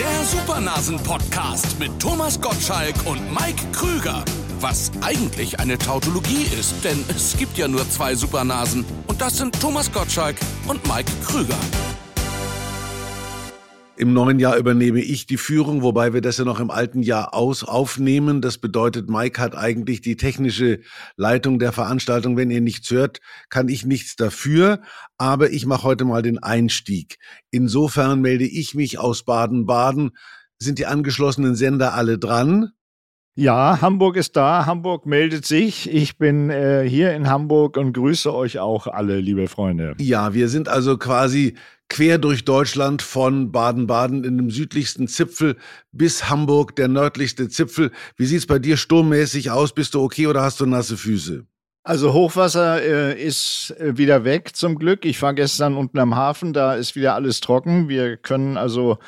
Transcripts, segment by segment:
Der Supernasen-Podcast mit Thomas Gottschalk und Mike Krüger. Was eigentlich eine Tautologie ist, denn es gibt ja nur zwei Supernasen. Und das sind Thomas Gottschalk und Mike Krüger. Im neuen Jahr übernehme ich die Führung, wobei wir das ja noch im alten Jahr aus aufnehmen. Das bedeutet, Mike hat eigentlich die technische Leitung der Veranstaltung. Wenn ihr nichts hört, kann ich nichts dafür. Aber ich mache heute mal den Einstieg. Insofern melde ich mich aus Baden-Baden. Sind die angeschlossenen Sender alle dran? Ja, Hamburg ist da, Hamburg meldet sich. Ich bin äh, hier in Hamburg und grüße euch auch alle, liebe Freunde. Ja, wir sind also quasi quer durch Deutschland von Baden-Baden in dem südlichsten Zipfel bis Hamburg, der nördlichste Zipfel. Wie sieht's bei dir sturmmäßig aus? Bist du okay oder hast du nasse Füße? Also Hochwasser äh, ist äh, wieder weg zum Glück. Ich war gestern unten am Hafen, da ist wieder alles trocken. Wir können also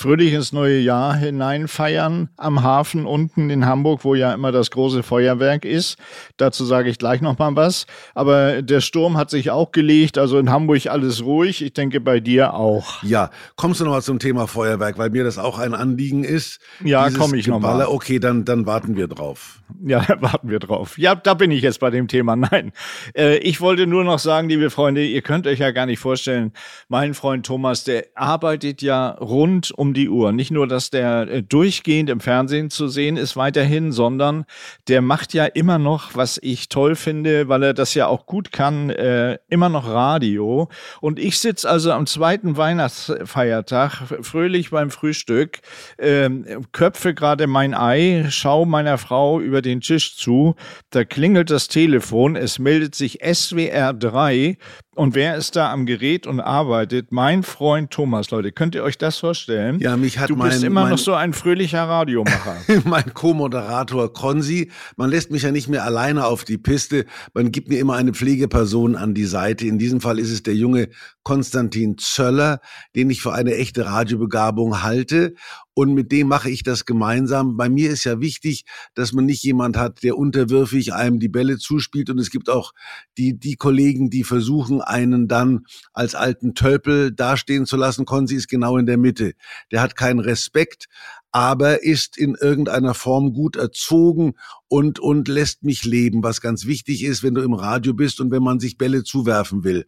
fröhlich ins neue Jahr hinein feiern am Hafen unten in Hamburg, wo ja immer das große Feuerwerk ist. Dazu sage ich gleich noch mal was. Aber der Sturm hat sich auch gelegt, also in Hamburg alles ruhig. Ich denke bei dir auch. Ja, kommst du noch mal zum Thema Feuerwerk, weil mir das auch ein Anliegen ist. Ja, komme ich noch mal. Okay, dann dann warten wir drauf. Ja, warten wir drauf. Ja, da bin ich jetzt bei dem Thema. Nein, äh, ich wollte nur noch sagen, liebe Freunde, ihr könnt euch ja gar nicht vorstellen, mein Freund Thomas, der arbeitet ja rund um die Uhr. Nicht nur, dass der äh, durchgehend im Fernsehen zu sehen ist weiterhin, sondern der macht ja immer noch, was ich toll finde, weil er das ja auch gut kann, äh, immer noch Radio. Und ich sitze also am zweiten Weihnachtsfeiertag fröhlich beim Frühstück, äh, köpfe gerade mein Ei, schaue meiner Frau über den Tisch zu, da klingelt das Telefon, es meldet sich SWR 3 und wer ist da am Gerät und arbeitet? Mein Freund Thomas, Leute. Könnt ihr euch das vorstellen? Ja, mich hat Du mein, bist immer mein, noch so ein fröhlicher Radiomacher. mein Co-Moderator Konzi. Man lässt mich ja nicht mehr alleine auf die Piste. Man gibt mir immer eine Pflegeperson an die Seite. In diesem Fall ist es der junge Konstantin Zöller, den ich für eine echte Radiobegabung halte und mit dem mache ich das gemeinsam. Bei mir ist ja wichtig, dass man nicht jemand hat, der unterwürfig einem die Bälle zuspielt und es gibt auch die, die Kollegen, die versuchen, einen dann als alten Tölpel dastehen zu lassen. Konzi ist genau in der Mitte. Der hat keinen Respekt, aber ist in irgendeiner Form gut erzogen und, und lässt mich leben, was ganz wichtig ist, wenn du im Radio bist und wenn man sich Bälle zuwerfen will.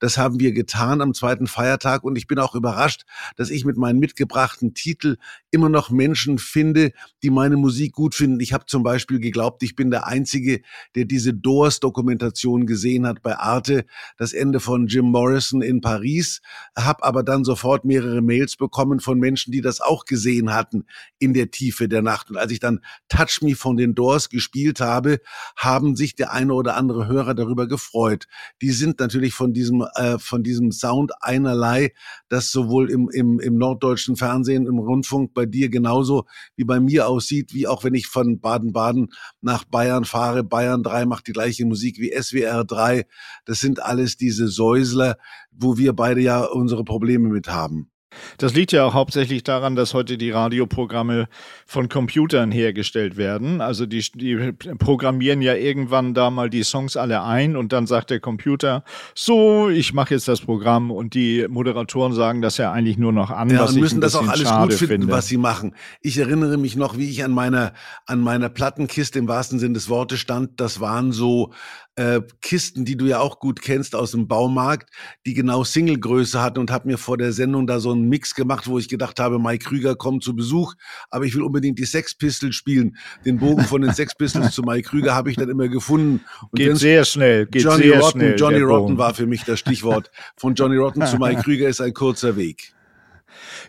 Das haben wir getan am zweiten Feiertag und ich bin auch überrascht, dass ich mit meinen mitgebrachten Titel immer noch Menschen finde, die meine Musik gut finden. Ich habe zum Beispiel geglaubt, ich bin der Einzige, der diese Doors-Dokumentation gesehen hat bei Arte, das Ende von Jim Morrison in Paris, habe aber dann sofort mehrere Mails bekommen von Menschen, die das auch gesehen hatten in der Tiefe der Nacht. Und als ich dann Touch Me von den Doors gespielt habe, haben sich der eine oder andere Hörer darüber gefreut. Die sind natürlich von diesem, äh, von diesem Sound einerlei, das sowohl im, im, im norddeutschen Fernsehen, im Rundfunk bei dir genauso wie bei mir aussieht, wie auch wenn ich von Baden-Baden nach Bayern fahre. Bayern 3 macht die gleiche Musik wie SWR 3. Das sind alles diese Säusler, wo wir beide ja unsere Probleme mit haben. Das liegt ja auch hauptsächlich daran, dass heute die Radioprogramme von Computern hergestellt werden. Also die, die, programmieren ja irgendwann da mal die Songs alle ein und dann sagt der Computer, so, ich mache jetzt das Programm und die Moderatoren sagen das ja eigentlich nur noch an, ja, und müssen das auch alles gut finden, finde. was sie machen. Ich erinnere mich noch, wie ich an meiner an meiner Plattenkiste im wahrsten Sinn des Wortes stand. Das waren so äh, Kisten, die du ja auch gut kennst aus dem Baumarkt, die genau Singlegröße hatten und habe mir vor der Sendung da so einen Mix gemacht, wo ich gedacht habe, Mike Krüger kommt zu Besuch, aber ich will unbedingt die Sex Pistols spielen. Den Bogen von den Sex Pistols zu Mike Krüger habe ich dann immer gefunden. Und Geht sehr schnell, geht Johnny sehr Rotten, schnell. Johnny Rotten war für mich das Stichwort. Von Johnny Rotten zu Mike Krüger ist ein kurzer Weg.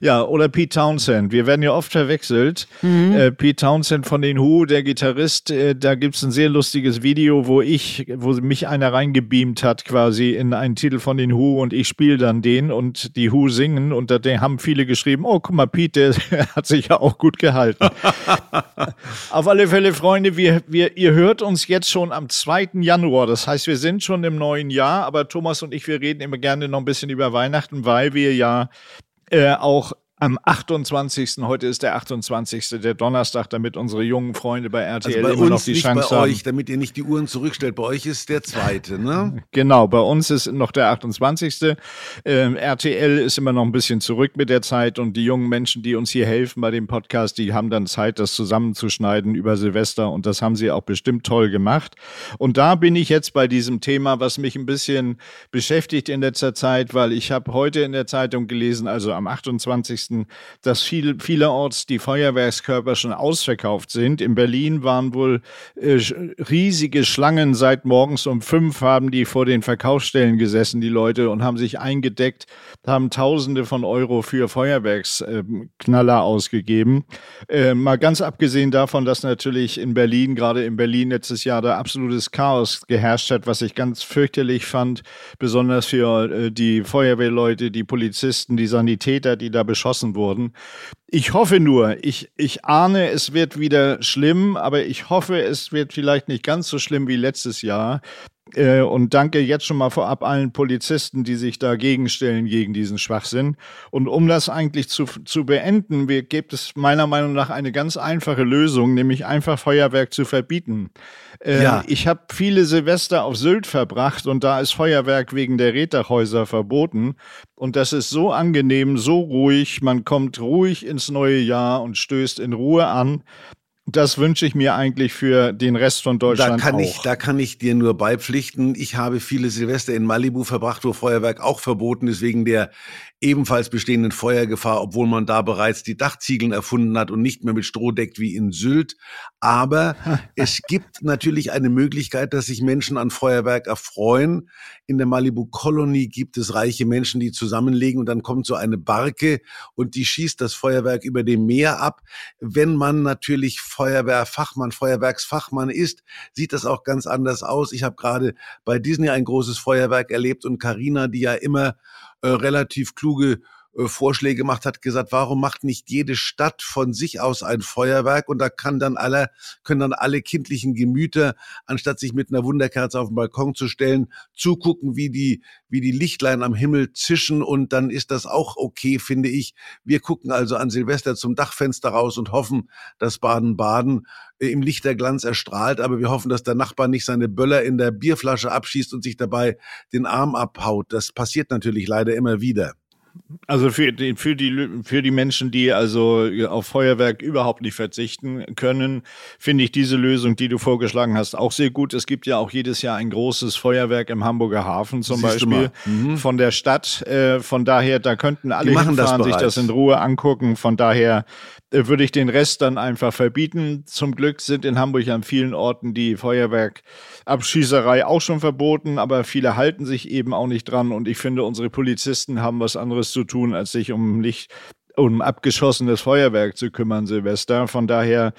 Ja, oder Pete Townsend. Wir werden ja oft verwechselt. Mhm. Äh, Pete Townsend von den Who, der Gitarrist, äh, da gibt's ein sehr lustiges Video, wo ich, wo mich einer reingebeamt hat, quasi in einen Titel von den Who und ich spiele dann den und die Who singen und da haben viele geschrieben, oh, guck mal, Pete, der hat sich ja auch gut gehalten. Auf alle Fälle, Freunde, wir, wir, ihr hört uns jetzt schon am 2. Januar. Das heißt, wir sind schon im neuen Jahr, aber Thomas und ich, wir reden immer gerne noch ein bisschen über Weihnachten, weil wir ja äh, auch am 28. Heute ist der 28. der Donnerstag, damit unsere jungen Freunde bei RTL also bei immer uns noch die nicht Chance bei haben. euch, damit ihr nicht die Uhren zurückstellt. Bei euch ist der zweite, ne? Genau, bei uns ist noch der 28. Ähm, RTL ist immer noch ein bisschen zurück mit der Zeit und die jungen Menschen, die uns hier helfen bei dem Podcast, die haben dann Zeit, das zusammenzuschneiden über Silvester und das haben sie auch bestimmt toll gemacht. Und da bin ich jetzt bei diesem Thema, was mich ein bisschen beschäftigt in letzter Zeit, weil ich habe heute in der Zeitung gelesen, also am 28 dass viel, vielerorts die Feuerwerkskörper schon ausverkauft sind. In Berlin waren wohl äh, riesige Schlangen. Seit morgens um fünf haben die vor den Verkaufsstellen gesessen, die Leute, und haben sich eingedeckt, haben Tausende von Euro für Feuerwerksknaller äh, ausgegeben. Äh, mal ganz abgesehen davon, dass natürlich in Berlin, gerade in Berlin letztes Jahr, da absolutes Chaos geherrscht hat, was ich ganz fürchterlich fand, besonders für äh, die Feuerwehrleute, die Polizisten, die Sanitäter, die da beschossen erschossen wurden. Ich hoffe nur, ich, ich ahne, es wird wieder schlimm, aber ich hoffe, es wird vielleicht nicht ganz so schlimm wie letztes Jahr. Äh, und danke jetzt schon mal vorab allen Polizisten, die sich dagegen stellen gegen diesen Schwachsinn. Und um das eigentlich zu, zu beenden, gibt es meiner Meinung nach eine ganz einfache Lösung, nämlich einfach Feuerwerk zu verbieten. Äh, ja. Ich habe viele Silvester auf Sylt verbracht und da ist Feuerwerk wegen der Reddachhäuser verboten. Und das ist so angenehm, so ruhig. Man kommt ruhig ins neue Jahr und stößt in Ruhe an. Das wünsche ich mir eigentlich für den Rest von Deutschland da kann auch. Ich, da kann ich dir nur beipflichten. Ich habe viele Silvester in Malibu verbracht, wo Feuerwerk auch verboten ist wegen der ebenfalls bestehenden Feuergefahr, obwohl man da bereits die Dachziegeln erfunden hat und nicht mehr mit Stroh deckt wie in Sylt. Aber es gibt natürlich eine Möglichkeit, dass sich Menschen an Feuerwerk erfreuen. In der Malibu Colony gibt es reiche Menschen, die zusammenlegen und dann kommt so eine Barke und die schießt das Feuerwerk über dem Meer ab. Wenn man natürlich Feuerwehrfachmann, Feuerwerksfachmann ist, sieht das auch ganz anders aus. Ich habe gerade bei Disney ein großes Feuerwerk erlebt und Karina, die ja immer relativ kluge äh, Vorschläge gemacht hat, gesagt, warum macht nicht jede Stadt von sich aus ein Feuerwerk und da kann dann alle, können dann alle kindlichen Gemüter, anstatt sich mit einer Wunderkerze auf den Balkon zu stellen, zugucken, wie die, wie die Lichtlein am Himmel zischen und dann ist das auch okay, finde ich. Wir gucken also an Silvester zum Dachfenster raus und hoffen, dass Baden-Baden äh, im Lichterglanz erstrahlt, aber wir hoffen, dass der Nachbar nicht seine Böller in der Bierflasche abschießt und sich dabei den Arm abhaut. Das passiert natürlich leider immer wieder. Also für die, für, die, für die Menschen, die also auf Feuerwerk überhaupt nicht verzichten können, finde ich diese Lösung, die du vorgeschlagen hast, auch sehr gut. Es gibt ja auch jedes Jahr ein großes Feuerwerk im Hamburger Hafen zum Siehst Beispiel mhm. von der Stadt. Äh, von daher, da könnten alle hinfahren, das sich das in Ruhe angucken. Von daher würde ich den Rest dann einfach verbieten. Zum Glück sind in Hamburg an vielen Orten die Feuerwerkabschießerei auch schon verboten, aber viele halten sich eben auch nicht dran. Und ich finde, unsere Polizisten haben was anderes zu tun, als sich um nicht um abgeschossenes Feuerwerk zu kümmern, Silvester. Von daher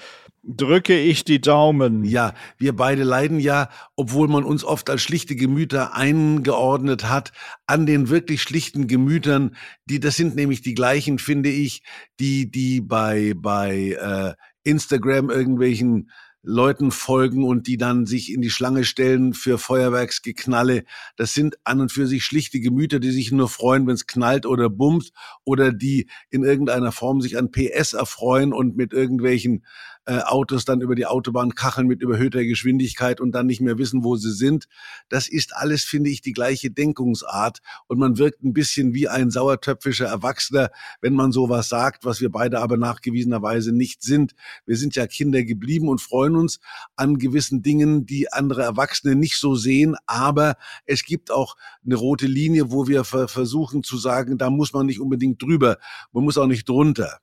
drücke ich die Daumen. Ja, wir beide leiden ja, obwohl man uns oft als schlichte Gemüter eingeordnet hat, an den wirklich schlichten Gemütern, die, das sind nämlich die gleichen, finde ich, die, die bei, bei äh, Instagram irgendwelchen Leuten folgen und die dann sich in die Schlange stellen für Feuerwerksgeknalle. Das sind an und für sich schlichte Gemüter, die sich nur freuen, wenn es knallt oder bummt oder die in irgendeiner Form sich an PS erfreuen und mit irgendwelchen äh, Autos dann über die Autobahn kacheln mit überhöhter Geschwindigkeit und dann nicht mehr wissen, wo sie sind. Das ist alles, finde ich, die gleiche Denkungsart und man wirkt ein bisschen wie ein sauertöpfischer Erwachsener, wenn man sowas sagt, was wir beide aber nachgewiesenerweise nicht sind. Wir sind ja Kinder geblieben und freuen uns an gewissen Dingen, die andere Erwachsene nicht so sehen, aber es gibt auch eine rote Linie, wo wir versuchen zu sagen, da muss man nicht unbedingt drüber, man muss auch nicht drunter.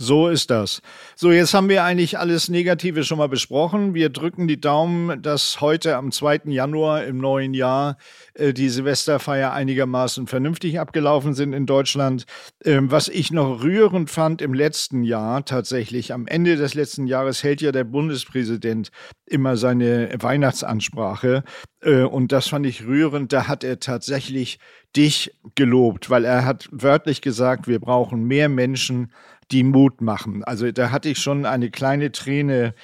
So ist das. So, jetzt haben wir eigentlich alles Negative schon mal besprochen. Wir drücken die Daumen, dass heute am 2. Januar im neuen Jahr äh, die Silvesterfeier einigermaßen vernünftig abgelaufen sind in Deutschland. Ähm, was ich noch rührend fand im letzten Jahr, tatsächlich am Ende des letzten Jahres hält ja der Bundespräsident immer seine Weihnachtsansprache. Äh, und das fand ich rührend. Da hat er tatsächlich dich gelobt, weil er hat wörtlich gesagt, wir brauchen mehr Menschen, die Mut machen. Also da hatte ich schon eine kleine Träne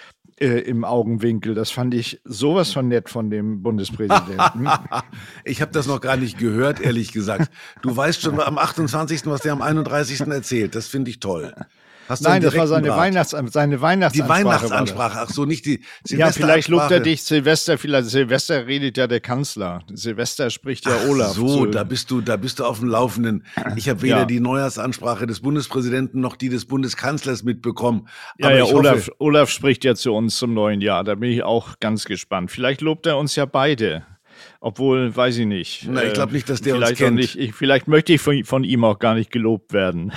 äh, im Augenwinkel. Das fand ich sowas von nett von dem Bundespräsidenten. ich habe das noch gar nicht gehört, ehrlich gesagt. Du weißt schon am 28., was der am 31. erzählt. Das finde ich toll. Nein, das war seine, Weihnachts seine Weihnachtsansprache. Die Weihnachtsansprache, ach so, nicht die Silvester Ja, vielleicht lobt er dich Silvester, vielleicht Silvester redet ja der Kanzler. Silvester spricht ja ach Olaf. so, zu. da bist du, da bist du auf dem Laufenden. Ich habe weder ja. die Neujahrsansprache des Bundespräsidenten noch die des Bundeskanzlers mitbekommen. Ja, ja, Olaf, Olaf spricht ja zu uns zum neuen Jahr. Da bin ich auch ganz gespannt. Vielleicht lobt er uns ja beide. Obwohl, weiß ich nicht. Na, ich glaube nicht, dass der vielleicht uns kennt. Nicht, ich, vielleicht möchte ich von, von ihm auch gar nicht gelobt werden.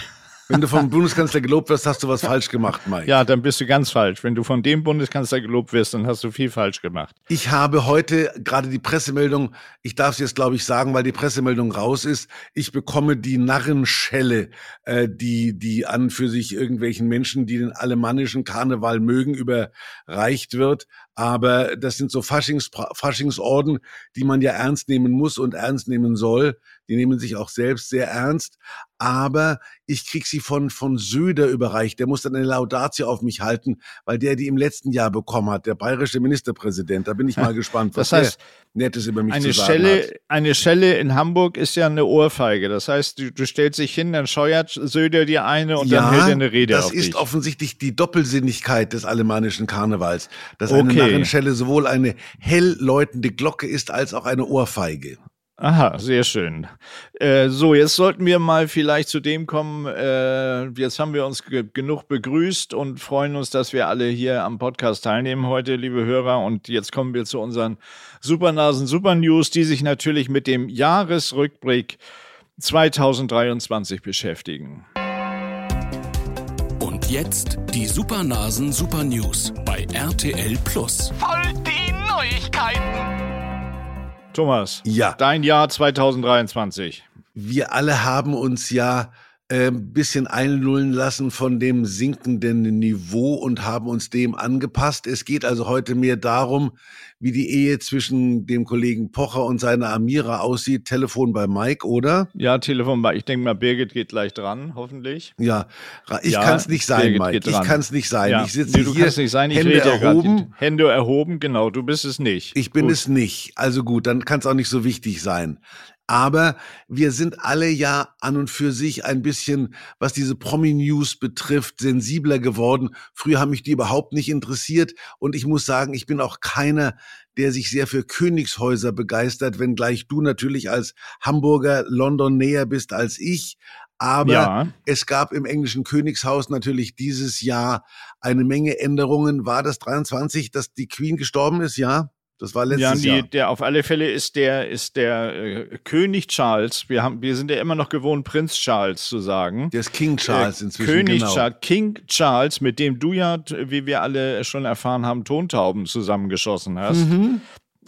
Wenn du vom Bundeskanzler gelobt wirst, hast du was falsch gemacht, Mike. Ja, dann bist du ganz falsch. Wenn du von dem Bundeskanzler gelobt wirst, dann hast du viel falsch gemacht. Ich habe heute gerade die Pressemeldung, ich darf es jetzt glaube ich sagen, weil die Pressemeldung raus ist, ich bekomme die Narrenschelle, äh, die, die an für sich irgendwelchen Menschen, die den alemannischen Karneval mögen, überreicht wird. Aber das sind so Faschings, Faschingsorden, die man ja ernst nehmen muss und ernst nehmen soll. Die nehmen sich auch selbst sehr ernst. Aber ich krieg sie von, von Söder überreicht. Der muss dann eine Laudatio auf mich halten, weil der die im letzten Jahr bekommen hat, der bayerische Ministerpräsident. Da bin ich mal gespannt, was das heißt, der Nettes über mich eine zu sagen Schelle, hat. Eine Schelle in Hamburg ist ja eine Ohrfeige. Das heißt, du, du stellst dich hin, dann scheuert Söder dir eine und ja, dann hält er eine Rede das ist dich. offensichtlich die Doppelsinnigkeit des alemannischen Karnevals. Dass okay. eine Narrenschelle sowohl eine hell läutende Glocke ist, als auch eine Ohrfeige. Aha, sehr schön. Äh, so, jetzt sollten wir mal vielleicht zu dem kommen. Äh, jetzt haben wir uns ge genug begrüßt und freuen uns, dass wir alle hier am Podcast teilnehmen heute, liebe Hörer. Und jetzt kommen wir zu unseren Supernasen Super News, die sich natürlich mit dem Jahresrückblick 2023 beschäftigen. Und jetzt die Supernasen Super News bei RTL Plus. Voll die Neuigkeiten! Thomas, ja. dein Jahr 2023. Wir alle haben uns ja ein äh, bisschen einlullen lassen von dem sinkenden Niveau und haben uns dem angepasst. Es geht also heute mehr darum, wie die Ehe zwischen dem Kollegen Pocher und seiner Amira aussieht. Telefon bei Mike, oder? Ja, Telefon bei. Ich denke mal, Birgit geht gleich dran, hoffentlich. Ja, ich ja, kann es nicht sein, Birgit Mike. Ich kann es nicht sein. Ja. Ich sitze nee, du hier, kannst nicht sein. Ich Hände erhoben. Ja Hände erhoben, genau. Du bist es nicht. Ich bin Gut. es nicht. Also gut, dann kann es auch nicht so wichtig sein. Aber wir sind alle ja an und für sich ein bisschen, was diese Promi-News betrifft, sensibler geworden. Früher haben mich die überhaupt nicht interessiert. Und ich muss sagen, ich bin auch keiner, der sich sehr für Königshäuser begeistert, wenngleich du natürlich als Hamburger London näher bist als ich. Aber ja. es gab im englischen Königshaus natürlich dieses Jahr eine Menge Änderungen. War das 23, dass die Queen gestorben ist? Ja. Das war letztes ja, die, Jahr. Der, auf alle Fälle ist der, ist der äh, König Charles, wir, haben, wir sind ja immer noch gewohnt, Prinz Charles zu sagen. Der ist King Charles äh, inzwischen. König genau. Charles, King Charles, mit dem du ja, wie wir alle schon erfahren haben, Tontauben zusammengeschossen hast. Mhm.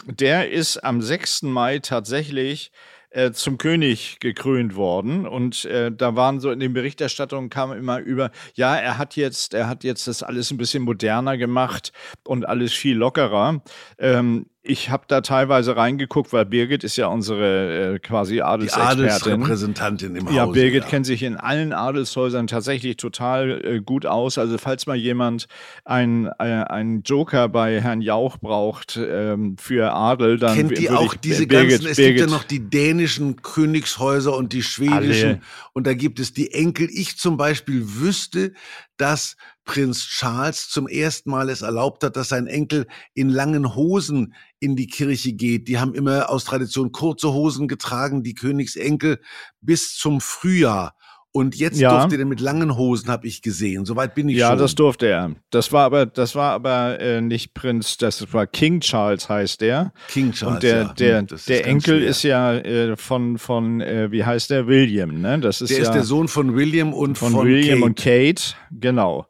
Der ist am 6. Mai tatsächlich äh, zum König gekrönt worden. Und äh, da waren so in den Berichterstattungen kam immer über, ja, er hat jetzt, er hat jetzt das alles ein bisschen moderner gemacht und alles viel lockerer. Ähm, ich habe da teilweise reingeguckt, weil Birgit ist ja unsere äh, quasi Adelsexpertin. Die Adelsrepräsentantin im Haus. Ja, Birgit ja. kennt sich in allen Adelshäusern tatsächlich total äh, gut aus. Also falls mal jemand einen äh, Joker bei Herrn Jauch braucht ähm, für Adel, dann kennt die auch ich, diese Birgit, ganzen. Es Birgit, gibt ja noch die dänischen Königshäuser und die schwedischen alle. und da gibt es die Enkel. Ich zum Beispiel wüsste, dass Prinz Charles zum ersten Mal es erlaubt hat, dass sein Enkel in langen Hosen in die Kirche geht. Die haben immer aus Tradition kurze Hosen getragen, die Königsenkel, bis zum Frühjahr. Und jetzt ja. durfte er mit langen Hosen, habe ich gesehen. Soweit bin ich ja, schon. Ja, das durfte er. Das war aber, das war aber äh, nicht Prinz, das war King Charles heißt der. King Charles. Und der, ja. der, hm, der Enkel ist ja äh, von, von äh, wie heißt der? William, ne? Das ist der ja, ist der Sohn von William und von, von William Kate. und Kate, genau.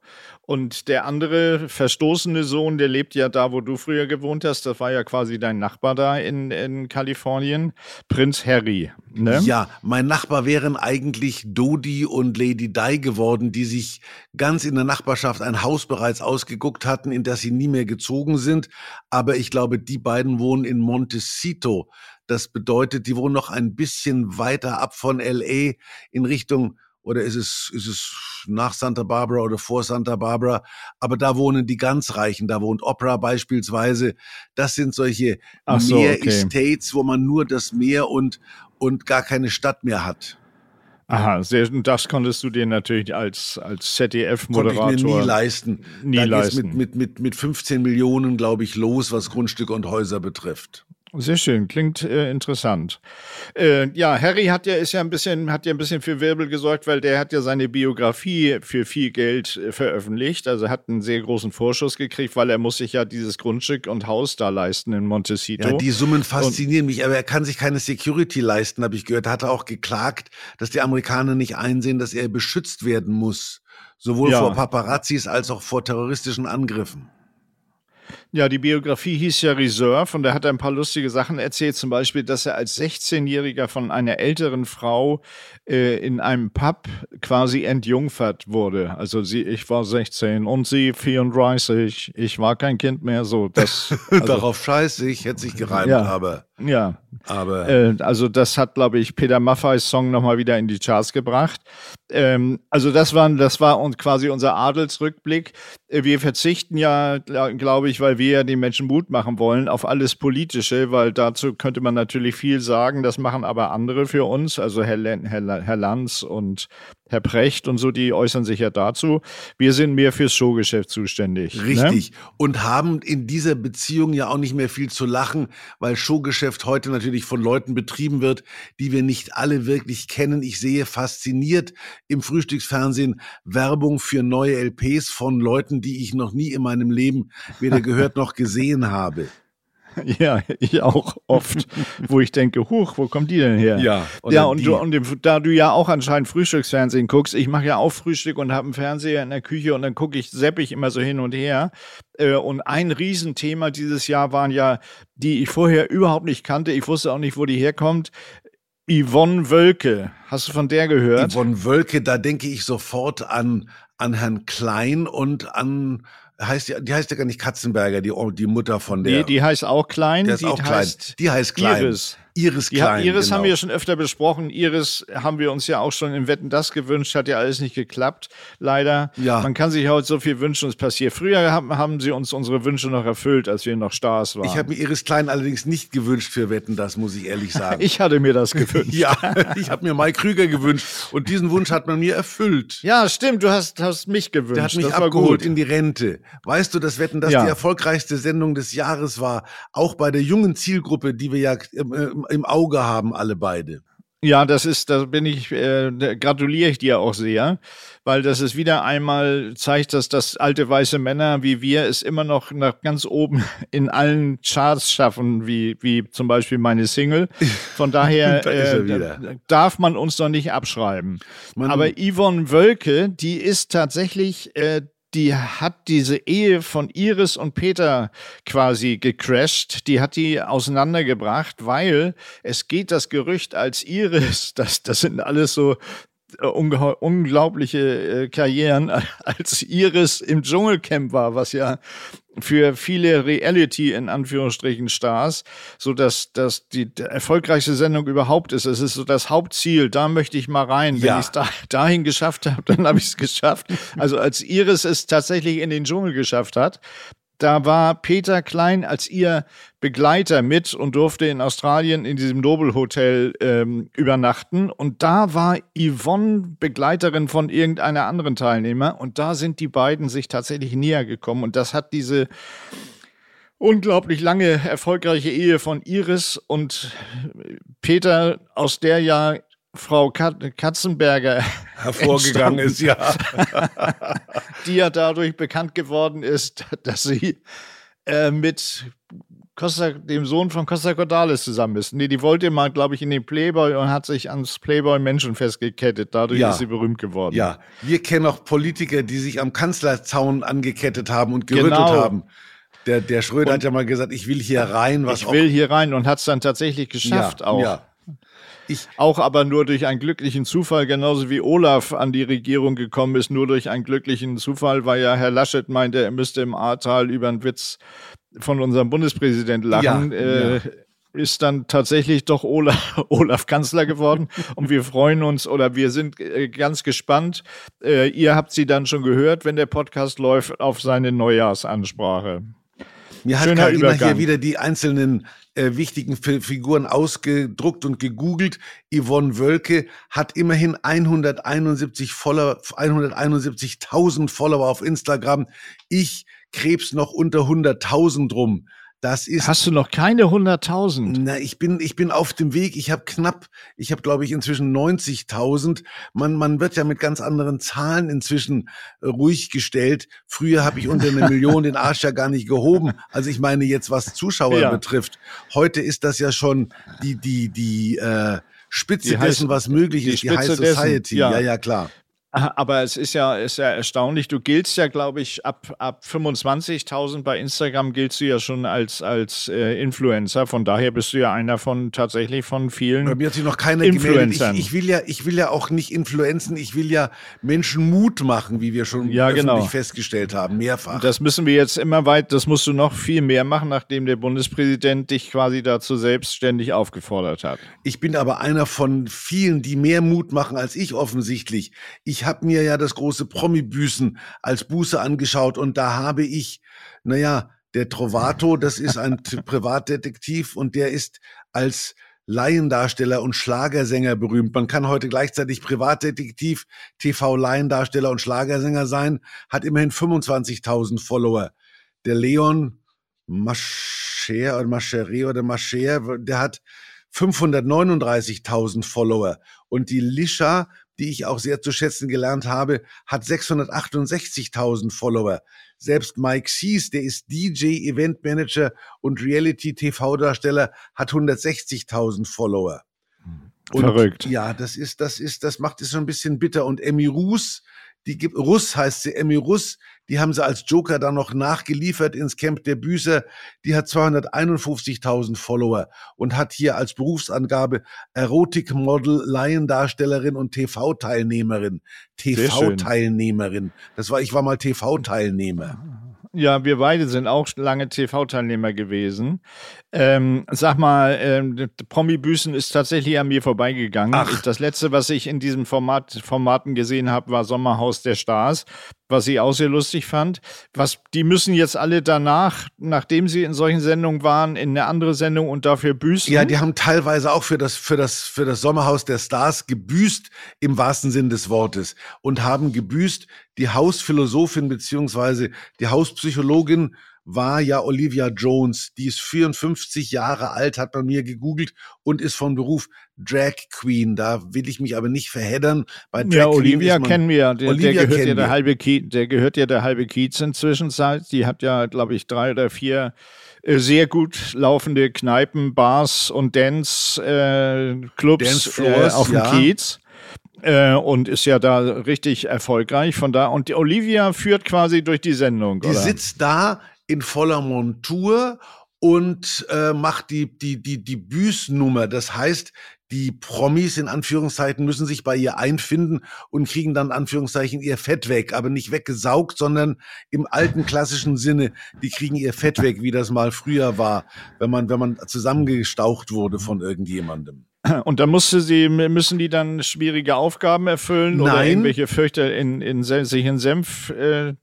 Und der andere verstoßene Sohn, der lebt ja da, wo du früher gewohnt hast. Das war ja quasi dein Nachbar da in, in Kalifornien. Prinz Harry. Ne? Ja, mein Nachbar wären eigentlich Dodi und Lady Di geworden, die sich ganz in der Nachbarschaft ein Haus bereits ausgeguckt hatten, in das sie nie mehr gezogen sind. Aber ich glaube, die beiden wohnen in Montecito. Das bedeutet, die wohnen noch ein bisschen weiter ab von LA in Richtung, oder ist es, ist es nach Santa Barbara oder vor Santa Barbara, aber da wohnen die ganz Reichen, da wohnt Opera beispielsweise. Das sind solche so, Meer-Estates, okay. wo man nur das Meer und, und gar keine Stadt mehr hat. Aha, sehr, das konntest du dir natürlich als, als ZDF-Moderator nie leisten. Nie da leisten. Mit, mit, mit, mit 15 Millionen, glaube ich, los, was Grundstücke und Häuser betrifft. Sehr schön, klingt äh, interessant. Äh, ja, Harry hat ja ist ja ein bisschen hat ja ein bisschen für Wirbel gesorgt, weil der hat ja seine Biografie für viel Geld äh, veröffentlicht. Also hat einen sehr großen Vorschuss gekriegt, weil er muss sich ja dieses Grundstück und Haus da leisten in Montecito. Ja, die Summen faszinieren und, mich, aber er kann sich keine Security leisten, habe ich gehört. Er hat auch geklagt, dass die Amerikaner nicht einsehen, dass er beschützt werden muss, sowohl ja. vor Paparazzis als auch vor terroristischen Angriffen. Ja, die Biografie hieß ja Reserve und er hat ein paar lustige Sachen erzählt. Zum Beispiel, dass er als 16-Jähriger von einer älteren Frau äh, in einem Pub quasi entjungfert wurde. Also sie, ich war 16 und sie 34. Ich war kein Kind mehr. So, das, also, Darauf scheiße ich, hätte sich gereimt, ja, aber. Ja. Aber. Äh, also, das hat, glaube ich, Peter Maffeis Song nochmal wieder in die Charts gebracht. Ähm, also, das war, das war und quasi unser Adelsrückblick. Äh, wir verzichten ja, glaube ich, weil wir ja den Menschen Mut machen wollen, auf alles Politische, weil dazu könnte man natürlich viel sagen. Das machen aber andere für uns, also Herr, Herr, Herr Lanz und Herr Precht und so, die äußern sich ja dazu. Wir sind mehr fürs Showgeschäft zuständig. Ne? Richtig. Ne? Und haben in dieser Beziehung ja auch nicht mehr viel zu lachen, weil Showgeschäft heute natürlich von Leuten betrieben wird, die wir nicht alle wirklich kennen. Ich sehe fasziniert im Frühstücksfernsehen Werbung für neue LPs von Leuten, die ich noch nie in meinem Leben weder gehört noch gesehen habe. Ja, ich auch oft, wo ich denke, huch, wo kommt die denn her? Ja, ja und, du, und da du ja auch anscheinend Frühstücksfernsehen guckst, ich mache ja auch Frühstück und habe einen Fernseher in der Küche und dann gucke ich, sepp ich immer so hin und her. Äh, und ein Riesenthema dieses Jahr waren ja, die ich vorher überhaupt nicht kannte, ich wusste auch nicht, wo die herkommt. Yvonne Wölke, hast du von der gehört? Yvonne Wölke, da denke ich sofort an, an Herrn Klein und an heißt die, die heißt ja gar nicht Katzenberger, die, die Mutter von der. Nee, die heißt auch Klein. Die heißt auch Klein. Die heißt Klein. Iris. Iris Klein. Ja, Iris genau. haben wir schon öfter besprochen. Iris haben wir uns ja auch schon in Wetten das gewünscht, hat ja alles nicht geklappt. Leider. Ja. Man kann sich heute so viel wünschen, es passiert. Früher haben, haben sie uns unsere Wünsche noch erfüllt, als wir noch Stars waren. Ich habe mir Iris Klein allerdings nicht gewünscht für Wetten das, muss ich ehrlich sagen. ich hatte mir das gewünscht. ja, ich habe mir Mike Krüger gewünscht und diesen Wunsch hat man mir erfüllt. Ja, stimmt, du hast, hast mich gewünscht. Der hat mich das abgeholt in die Rente. Weißt du, dass Wetten das ja. die erfolgreichste Sendung des Jahres war, auch bei der jungen Zielgruppe, die wir ja im, im Auge haben alle beide. Ja, das ist, da bin ich, äh, gratuliere ich dir auch sehr, weil das ist wieder einmal zeigt, dass das alte weiße Männer wie wir es immer noch nach ganz oben in allen Charts schaffen, wie, wie zum Beispiel meine Single. Von daher äh, darf man uns doch nicht abschreiben. Man, Aber Yvonne Wölke, die ist tatsächlich äh, die hat diese Ehe von Iris und Peter quasi gecrashed, die hat die auseinandergebracht, weil es geht das Gerücht als Iris, das, das sind alles so äh, unglaubliche äh, Karrieren, als Iris im Dschungelcamp war, was ja für viele Reality in Anführungsstrichen Stars, so dass das die erfolgreichste Sendung überhaupt ist. Es ist so das Hauptziel. Da möchte ich mal rein. Ja. Wenn ich es da, dahin geschafft habe, dann habe ich es geschafft. Also als Iris es tatsächlich in den Dschungel geschafft hat, da war Peter Klein als ihr Begleiter mit und durfte in Australien in diesem Nobelhotel ähm, übernachten. Und da war Yvonne Begleiterin von irgendeiner anderen Teilnehmer. Und da sind die beiden sich tatsächlich näher gekommen. Und das hat diese unglaublich lange erfolgreiche Ehe von Iris und Peter, aus der ja Frau Katzenberger hervorgegangen ist, ja. die ja dadurch bekannt geworden ist, dass sie äh, mit Costa, dem Sohn von Costa Cordalis zusammen ist. Nee, die wollte mal, glaube ich, in den Playboy und hat sich ans Playboy Menschen festgekettet. Dadurch ja. ist sie berühmt geworden. Ja, wir kennen auch Politiker, die sich am Kanzlerzaun angekettet haben und gerüttelt genau. haben. Der, der Schröder und hat ja mal gesagt, ich will hier rein. Was ich will hier rein und hat es dann tatsächlich geschafft ja, auch. Ja. Ich auch aber nur durch einen glücklichen Zufall, genauso wie Olaf an die Regierung gekommen ist, nur durch einen glücklichen Zufall, weil ja Herr Laschet meinte, er müsste im Ahrtal über einen Witz von unserem Bundespräsident lachen. Ja, äh, ja. ist dann tatsächlich doch Olaf, Olaf Kanzler geworden. Und wir freuen uns oder wir sind äh, ganz gespannt. Äh, ihr habt sie dann schon gehört, wenn der Podcast läuft, auf seine Neujahrsansprache. Mir hat Schöner Karina Übergang. hier wieder die einzelnen äh, wichtigen Fi- Figuren ausgedruckt und gegoogelt. Yvonne Wölke hat immerhin 171 Follower, 171.000 Follower auf Instagram. Ich krebs noch unter 100.000 rum. Das ist Hast du noch keine 100.000? na, ich bin, ich bin auf dem Weg. Ich habe knapp, ich habe glaube ich inzwischen 90.000. Man, man wird ja mit ganz anderen Zahlen inzwischen äh, ruhig gestellt. Früher habe ich unter eine Million den Arsch ja gar nicht gehoben. Also ich meine jetzt, was Zuschauer Ja. betrifft. Heute ist das ja schon die, die, die äh, Spitze Die dessen, was möglich die ist, die High Spitze dessen, Society. ja. ja, ja, klar. Aber es ist ja, ist ja erstaunlich. Du giltst ja, glaube ich, ab, ab 25.000 bei Instagram giltst du ja schon als, als äh, Influencer. Von daher bist du ja einer von tatsächlich von Bei vielen. mir hat sich noch keiner gemeldet. Ich, Influencern. ich will ja, ich will ja auch nicht influenzen. Ich will ja Menschen Mut machen, wie wir schon Ja, genau. festgestellt haben, mehrfach. Das müssen wir jetzt immer weit, das musst du noch viel mehr machen, nachdem der Bundespräsident dich quasi dazu selbstständig aufgefordert hat. Ich bin aber einer von vielen, die mehr Mut machen als ich offensichtlich. Ich habe mir ja das große Promi-Büßen als Buße angeschaut und da habe ich, naja, der Trovato, das ist ein Privatdetektiv und der ist als Laiendarsteller und Schlagersänger berühmt. Man kann heute gleichzeitig Privatdetektiv, TV-Laiendarsteller und Schlagersänger sein, hat immerhin 25.000 Follower. Der Leon Mascher oder Mascheré oder Mascher, der hat 539.000 Follower. Und die Lisha, die ich auch sehr zu schätzen gelernt habe, hat 668.000 Follower. Selbst Mike Sees, der ist DJ, Eventmanager und Reality-TV-Darsteller, hat 160.000 Follower. Und Verrückt. Ja, das ist, das ist, das macht es schon ein bisschen bitter. Und Emmy Russ, die gibt, Russ heißt sie, Emmy Russ, die haben sie als Joker dann noch nachgeliefert ins Camp der Büßer. Die hat 251.000 Follower und hat hier als Berufsangabe Erotikmodel, Laiendarstellerin und TV-Teilnehmerin. TV-Teilnehmerin. Das war, ich war mal TV-Teilnehmer. Ja, wir beide sind auch lange TV-Teilnehmer gewesen. Ähm, sag mal, ähm, Promi-Büßen ist tatsächlich an mir vorbeigegangen. Ach. Das letzte, was ich in diesem Format, Formaten gesehen habe, war Sommerhaus der Stars, was ich auch sehr lustig fand. Was, die müssen jetzt alle danach, nachdem sie in solchen Sendungen waren, in eine andere Sendung und dafür büßen. Ja, die haben teilweise auch für das, für das, für das Sommerhaus der Stars gebüßt, im wahrsten Sinn des Wortes, und haben gebüßt. Die Hausphilosophin beziehungsweise die Hauspsychologin war ja Olivia Jones. Die ist 54 Jahre alt, hat man mir gegoogelt und ist von Beruf Drag Queen. Da will ich mich aber nicht verheddern. Bei Drag Ja, Queen Olivia kennen wir ja. Der, Olivia der, gehört ja der, halbe Kiez, der gehört ja der halbe Kiez inzwischen. Die hat ja, glaube ich, drei oder vier äh, sehr gut laufende Kneipen, Bars und Dance-Clubs Dancefloors, äh, auf dem ja. Kiez. Äh, und ist ja da richtig erfolgreich. Von da und die Olivia führt quasi durch die Sendung. Die oder? sitzt da in voller Montur und äh, macht die, die, die, die Büßnummer. Das heißt, die Promis in Anführungszeichen müssen sich bei ihr einfinden und kriegen dann Anführungszeichen ihr Fett weg, aber nicht weggesaugt, sondern im alten klassischen Sinne, die kriegen ihr Fett weg, wie das mal früher war, wenn man, wenn man zusammengestaucht wurde von irgendjemandem. Und da musste sie, müssen die dann schwierige Aufgaben erfüllen oder Nein. irgendwelche Fürchter in, in, sich in Senf äh,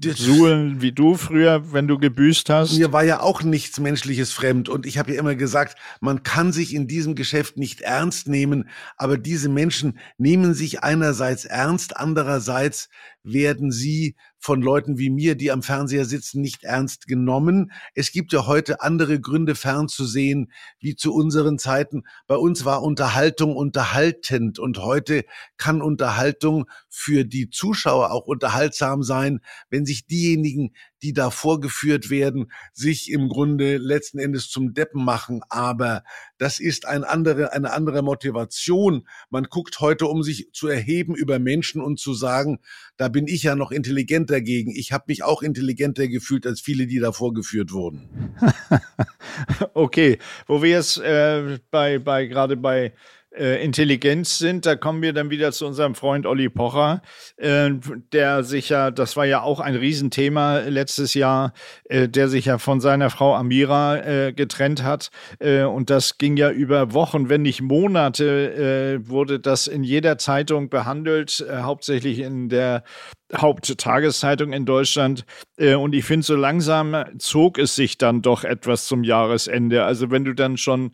suhlen, wie du früher, wenn du gebüßt hast. Mir war ja auch nichts Menschliches fremd und ich habe ja immer gesagt, man kann sich in diesem Geschäft nicht ernst nehmen, aber diese Menschen nehmen sich einerseits ernst, andererseits werden sie von Leuten wie mir, die am Fernseher sitzen, nicht ernst genommen. Es gibt ja heute andere Gründe fernzusehen, wie zu unseren Zeiten. Bei uns war Unterhaltung unterhaltend und heute kann Unterhaltung für die Zuschauer auch unterhaltsam sein, wenn sich diejenigen, die da vorgeführt werden, sich im Grunde letzten Endes zum Deppen machen. Aber das ist ein andere, eine andere Motivation. Man guckt heute, um sich zu erheben über Menschen und zu sagen, da bin ich ja noch intelligent dagegen. Ich habe mich auch intelligenter gefühlt als viele, die da vorgeführt wurden. Okay, wo wir jetzt äh, bei, bei gerade bei äh, Intelligenz sind, da kommen wir dann wieder zu unserem Freund Olli Pocher, äh, der sich ja, das war ja auch ein Riesenthema letztes Jahr, äh, der sich ja von seiner Frau Amira äh, getrennt hat. Äh, und das ging ja über Wochen, wenn nicht Monate, wurde das in jeder Zeitung behandelt, hauptsächlich in der Haupttageszeitung in Deutschland. und ich finde, so langsam zog es sich dann doch etwas zum Jahresende. Also wenn du dann schon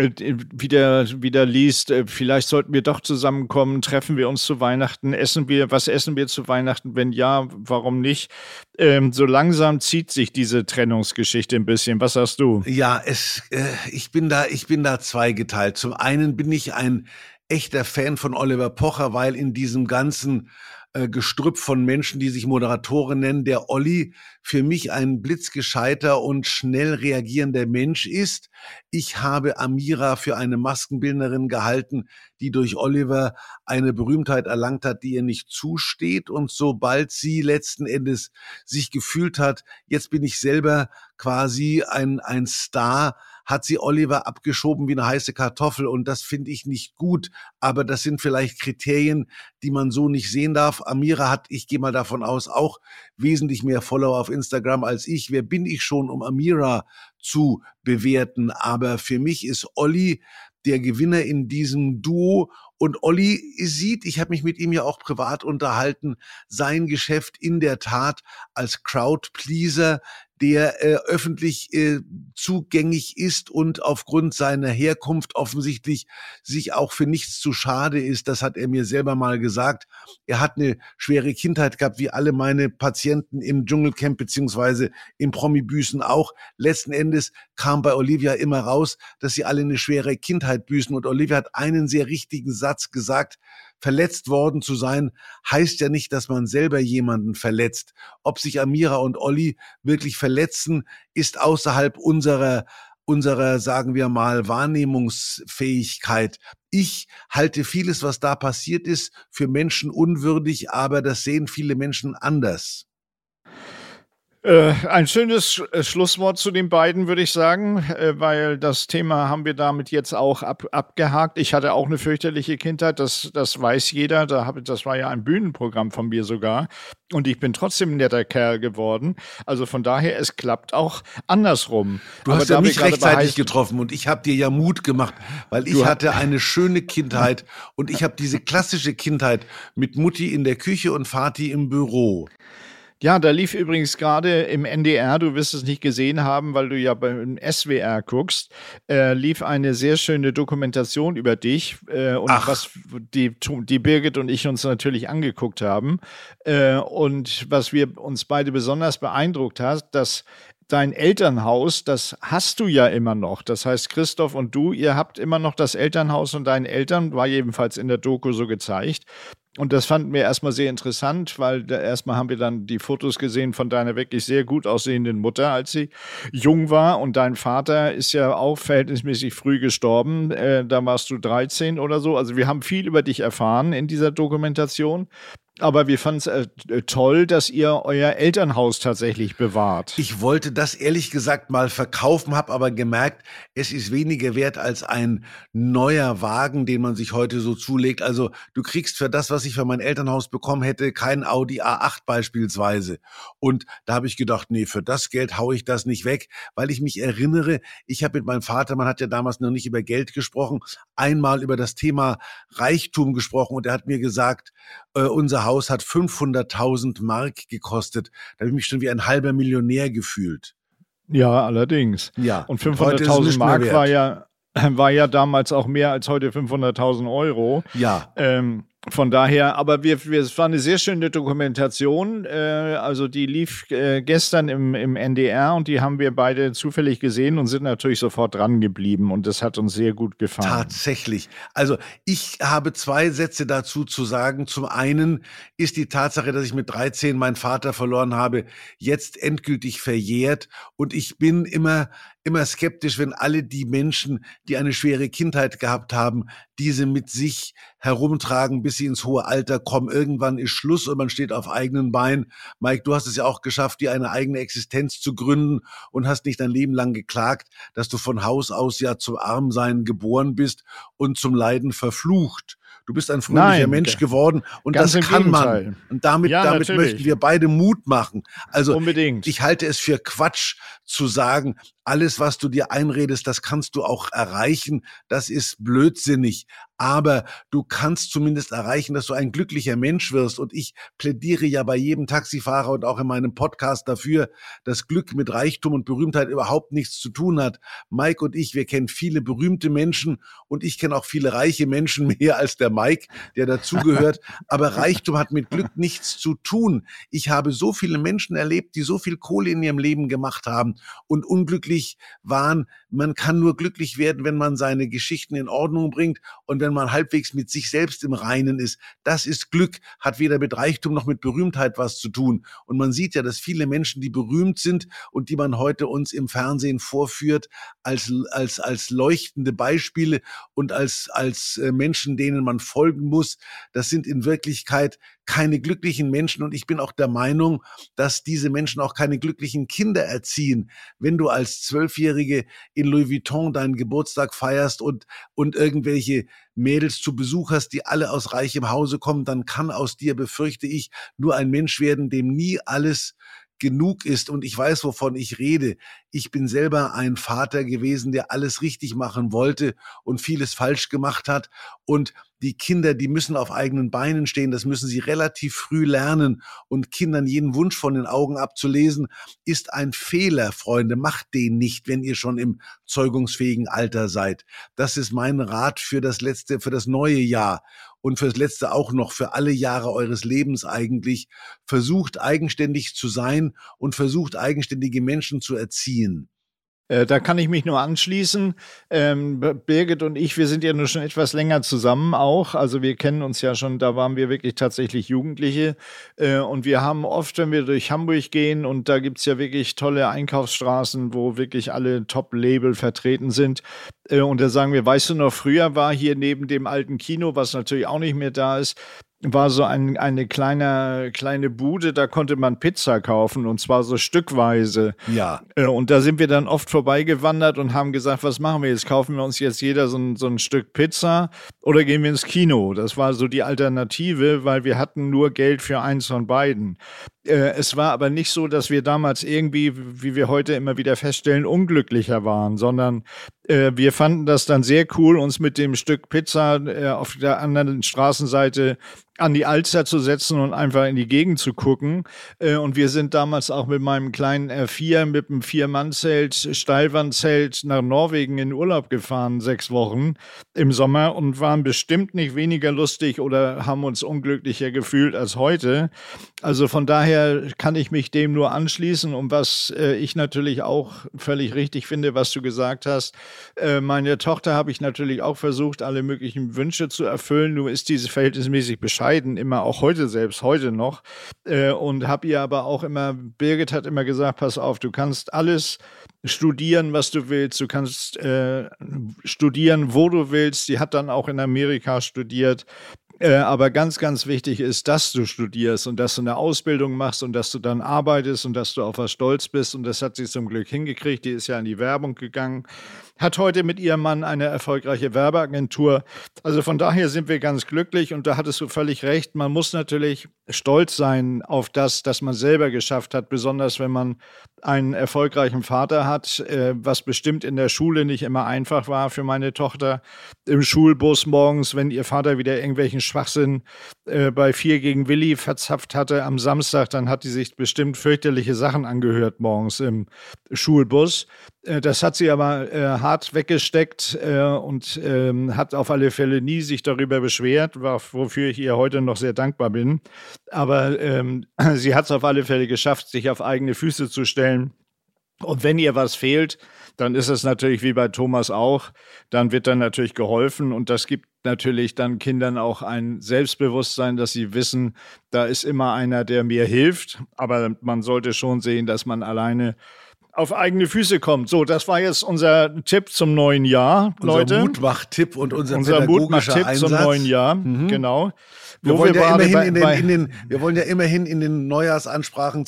wieder, wieder liest, äh, vielleicht sollten wir doch zusammenkommen, treffen wir uns zu Weihnachten, essen wir, was essen wir zu Weihnachten? Wenn ja, warum nicht? Ähm, so langsam zieht sich diese Trennungsgeschichte ein bisschen. Was sagst du? Ja, es, äh, ich bin da, ich bin da zweigeteilt. Zum einen bin ich ein echter Fan von Oliver Pocher, weil in diesem ganzen äh, Gestrüpp von Menschen, die sich Moderatoren nennen, der Olli für mich ein blitzgescheiter und schnell reagierender Mensch ist. Ich habe Amira für eine Maskenbildnerin gehalten, die durch Oliver eine Berühmtheit erlangt hat, die ihr nicht zusteht. Und sobald sie letzten Endes sich gefühlt hat, jetzt bin ich selber quasi ein, ein Star, hat sie Oliver abgeschoben wie eine heiße Kartoffel und das finde ich nicht gut. Aber das sind vielleicht Kriterien, die man so nicht sehen darf. Amira hat, ich gehe mal davon aus, auch wesentlich mehr Follower auf Instagram als ich. Wer bin ich schon, um Amira zu bewerten? Aber für mich ist Olli der Gewinner in diesem Duo. Und Olli sieht, ich habe mich mit ihm ja auch privat unterhalten, sein Geschäft in der Tat als Crowdpleaser der äh, öffentlich äh, zugänglich ist und aufgrund seiner Herkunft offensichtlich sich auch für nichts zu schade ist. Das hat er mir selber mal gesagt. Er hat eine schwere Kindheit gehabt, wie alle meine Patienten im Dschungelcamp beziehungsweise im Promi-Büßen auch. Letzten Endes kam bei Olivia immer raus, dass sie alle eine schwere Kindheit büßen. Und Olivia hat einen sehr richtigen Satz gesagt, verletzt worden zu sein, heißt ja nicht, dass man selber jemanden verletzt. Ob sich Amira und Olli wirklich verletzen, ist außerhalb unserer unserer, sagen wir mal, Wahrnehmungsfähigkeit. Ich halte vieles, was da passiert ist, für Menschen unwürdig, aber das sehen viele Menschen anders. Äh, ein schönes äh, Schlusswort zu den beiden, würde ich sagen, äh, weil das Thema haben wir damit jetzt auch ab, abgehakt. Ich hatte auch eine fürchterliche Kindheit, das, das weiß jeder. Da hab, das war ja ein Bühnenprogramm von mir sogar. Und ich bin trotzdem ein netter Kerl geworden. Also von daher, es klappt auch andersrum. Du hast ja mich rechtzeitig getroffen und ich habe dir ja Mut gemacht, weil ich hatte eine schöne Kindheit und ich habe diese klassische Kindheit mit Mutti in der Küche und Vati im Büro. Ja, da lief übrigens gerade im NDR, du wirst es nicht gesehen haben, weil du ja beim SWR guckst, äh, lief eine sehr schöne Dokumentation über dich äh, und Ach. was die, die Birgit und ich uns natürlich angeguckt haben. Äh, und was wir uns beide besonders beeindruckt hat, dass dein Elternhaus, das hast du ja immer noch. Das heißt, Christoph und du, ihr habt immer noch das Elternhaus und deinen Eltern, war jedenfalls in der Doku so gezeigt. Und das fanden wir erstmal sehr interessant, weil da erstmal haben wir dann die Fotos gesehen von deiner wirklich sehr gut aussehenden Mutter, als sie jung war. Und dein Vater ist ja auch verhältnismäßig früh gestorben. Äh, da warst du 13 oder so. Also wir haben viel über dich erfahren in dieser Dokumentation. Aber wir fanden es äh, toll, dass ihr euer Elternhaus tatsächlich bewahrt. Ich wollte das ehrlich gesagt mal verkaufen, habe aber gemerkt, es ist weniger wert als ein neuer Wagen, den man sich heute so zulegt. Also du kriegst für das, was ich für mein Elternhaus bekommen hätte, kein Audi A8 beispielsweise. Und da habe ich gedacht, nee, für das Geld haue ich das nicht weg, weil ich mich erinnere, ich habe mit meinem Vater, man hat ja damals noch nicht über Geld gesprochen, einmal über das Thema Reichtum gesprochen und er hat mir gesagt, äh, unser Haus hat 500.000 Mark gekostet. Da habe ich mich schon wie ein halber Millionär gefühlt. Ja, allerdings. Ja. Und 500.000 Mark war ja, war ja damals auch mehr als heute 500.000 Euro. Ja. Ähm, von daher, aber wir, wir, es war eine sehr schöne Dokumentation. Äh, also die lief äh, gestern im, im NDR und die haben wir beide zufällig gesehen und sind natürlich sofort dran geblieben und das hat uns sehr gut gefallen. Tatsächlich. Also ich habe zwei Sätze dazu zu sagen. Zum einen ist die Tatsache, dass ich mit 13 meinen Vater verloren habe, jetzt endgültig verjährt und ich bin immer immer skeptisch, wenn alle die Menschen, die eine schwere Kindheit gehabt haben, diese mit sich herumtragen, bis sie ins hohe Alter kommen. Irgendwann ist Schluss und man steht auf eigenen Beinen. Mike, du hast es ja auch geschafft, dir eine eigene Existenz zu gründen und hast nicht dein Leben lang geklagt, dass du von Haus aus ja zum Armsein geboren bist und zum Leiden verflucht. Du bist ein fröhlicher Nein, Mensch geworden und das kann Gegenteil. man. Und damit, ja, damit möchten wir beide Mut machen. Also Unbedingt. ich halte es für Quatsch zu sagen, alles, was du dir einredest, das kannst du auch erreichen. Das ist blödsinnig. Aber du kannst zumindest erreichen, dass du ein glücklicher Mensch wirst. Und ich plädiere ja bei jedem Taxifahrer und auch in meinem Podcast dafür, dass Glück mit Reichtum und Berühmtheit überhaupt nichts zu tun hat. Mike und ich, wir kennen viele berühmte Menschen und ich kenne auch viele reiche Menschen mehr als der Mike, der dazugehört. Aber Reichtum hat mit Glück nichts zu tun. Ich habe so viele Menschen erlebt, die so viel Kohle in ihrem Leben gemacht haben und unglücklich glücklich waren. Man kann nur glücklich werden, wenn man seine Geschichten in Ordnung bringt und wenn man halbwegs mit sich selbst im Reinen ist. Das ist Glück, hat weder mit Reichtum noch mit Berühmtheit was zu tun. Und man sieht ja, dass viele Menschen, die berühmt sind und die man heute uns im Fernsehen vorführt, als, als, als leuchtende Beispiele und als, als äh, Menschen, denen man folgen muss, das sind in Wirklichkeit keine glücklichen Menschen und ich bin auch der Meinung, dass diese Menschen auch keine glücklichen Kinder erziehen. Wenn du als Zwölfjährige in Louis Vuitton deinen Geburtstag feierst und, und irgendwelche Mädels zu Besuch hast, die alle aus reichem Hause kommen, dann kann aus dir, befürchte ich, nur ein Mensch werden, dem nie alles genug ist und ich weiß, wovon ich rede. Ich bin selber ein Vater gewesen, der alles richtig machen wollte und vieles falsch gemacht hat und die Kinder, die müssen auf eigenen Beinen stehen, das müssen sie relativ früh lernen und Kindern jeden Wunsch von den Augen abzulesen, ist ein Fehler, Freunde. Macht den nicht, wenn ihr schon im zeugungsfähigen Alter seid. Das ist mein Rat für das letzte, für das neue Jahr und fürs letzte auch noch für alle Jahre eures Lebens eigentlich. Versucht eigenständig zu sein und versucht eigenständige Menschen zu erziehen. Äh, da kann ich mich nur anschließen. Ähm, Birgit und ich, wir sind ja nur schon etwas länger zusammen auch. Also wir kennen uns ja schon, da waren wir wirklich tatsächlich Jugendliche. Äh, und wir haben oft, wenn wir durch Hamburg gehen, und da gibt es ja wirklich tolle Einkaufsstraßen, wo wirklich alle Top-Label vertreten sind. Äh, und da sagen wir, weißt du noch, früher war hier neben dem alten Kino, was natürlich auch nicht mehr da ist, war so ein, eine kleine, kleine Bude, da konnte man Pizza kaufen und zwar so stückweise. Ja. Äh, und da sind wir dann oft vorbeigewandert und haben gesagt, was machen wir jetzt? Kaufen wir uns jetzt jeder so ein, so ein Stück Pizza oder gehen wir ins Kino? Das war so die Alternative, weil wir hatten nur Geld für eins von beiden. Äh, es war aber nicht so, dass wir damals irgendwie, wie wir heute immer wieder feststellen, unglücklicher waren, sondern äh, wir fanden das dann sehr cool, uns mit dem Stück Pizza äh, auf der anderen Straßenseite an die Alster zu setzen und einfach in die Gegend zu gucken. Äh, und wir sind damals auch mit meinem kleinen R4 mit einem Vier-Mann-Zelt, Steilwandzelt nach Norwegen in Urlaub gefahren, sechs Wochen im Sommer und waren bestimmt nicht weniger lustig oder haben uns unglücklicher gefühlt als heute. Also von daher kann ich mich dem nur anschließen und was äh, ich natürlich auch völlig richtig finde, was du gesagt hast. Äh, meine Tochter habe ich natürlich auch versucht, alle möglichen Wünsche zu erfüllen. Nur ist diese verhältnismäßig bescheiden bescheiden, immer auch heute selbst, heute noch. Äh, und habe ihr aber auch immer, Birgit hat immer gesagt, pass auf, du kannst alles studieren, was du willst, du kannst äh, studieren, wo du willst. Sie hat dann auch in Amerika studiert. Äh, aber ganz, ganz wichtig ist, dass du studierst und dass du eine Ausbildung machst und dass du dann arbeitest und dass du auf was stolz bist. Und das hat sie zum Glück hingekriegt. Die ist ja in die Werbung gegangen hat heute mit ihrem Mann eine erfolgreiche Werbeagentur. Also von daher sind wir ganz glücklich und da hattest du völlig recht. Man muss natürlich stolz sein auf das, das man selber geschafft hat, besonders wenn man einen erfolgreichen Vater hat, äh, was bestimmt in der Schule nicht immer einfach war für meine Tochter. Im Schulbus morgens, wenn ihr Vater wieder irgendwelchen Schwachsinn äh, bei vier gegen Willi verzapft hatte am Samstag, dann hat sie sich bestimmt fürchterliche Sachen angehört morgens im Schulbus. Äh, das hat sie aber äh, hart weggesteckt äh, und ähm, hat auf alle Fälle nie sich darüber beschwert, wofür ich ihr heute noch sehr dankbar bin. Aber ähm, sie hat es auf alle Fälle geschafft, sich auf eigene Füße zu stellen. Und wenn ihr was fehlt, dann ist es natürlich wie bei Thomas auch, dann wird dann natürlich geholfen und das gibt natürlich dann Kindern auch ein Selbstbewusstsein, dass sie wissen, da ist immer einer, der mir hilft. Aber man sollte schon sehen, dass man alleine auf eigene Füße kommt. So, das war jetzt unser Tipp zum neuen Jahr, unser Leute. Mutmach-Tipp und unser, unser Mutmach-Tipp zum neuen Jahr, genau. Wir Wo wollen, ja gerade immerhin bei- in den, bei- den, wir wollen ja immerhin in den Neujahrsansprachen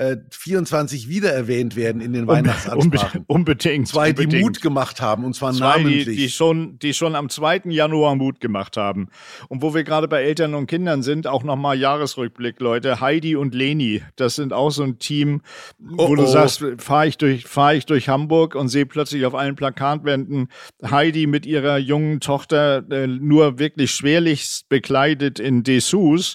2024 wieder erwähnt werden in den Weihnachtsansprachen. Unbe- unbedingt. Zwei, die unbedingt. Mut gemacht haben, und zwar Zwei, die, namentlich. die, schon, die schon am 2. Januar Mut gemacht haben. Und wo wir gerade bei Eltern und Kindern sind, auch nochmal Jahresrückblick, Leute. Heidi und Leni, das sind auch so ein Team, wo Oh, du oh. sagst, fahre ich, durch, fahr ich durch Hamburg und sehe plötzlich auf allen Plakatwänden Heidi mit ihrer jungen Tochter äh, nur wirklich schwerlichst bekleidet in Dessous.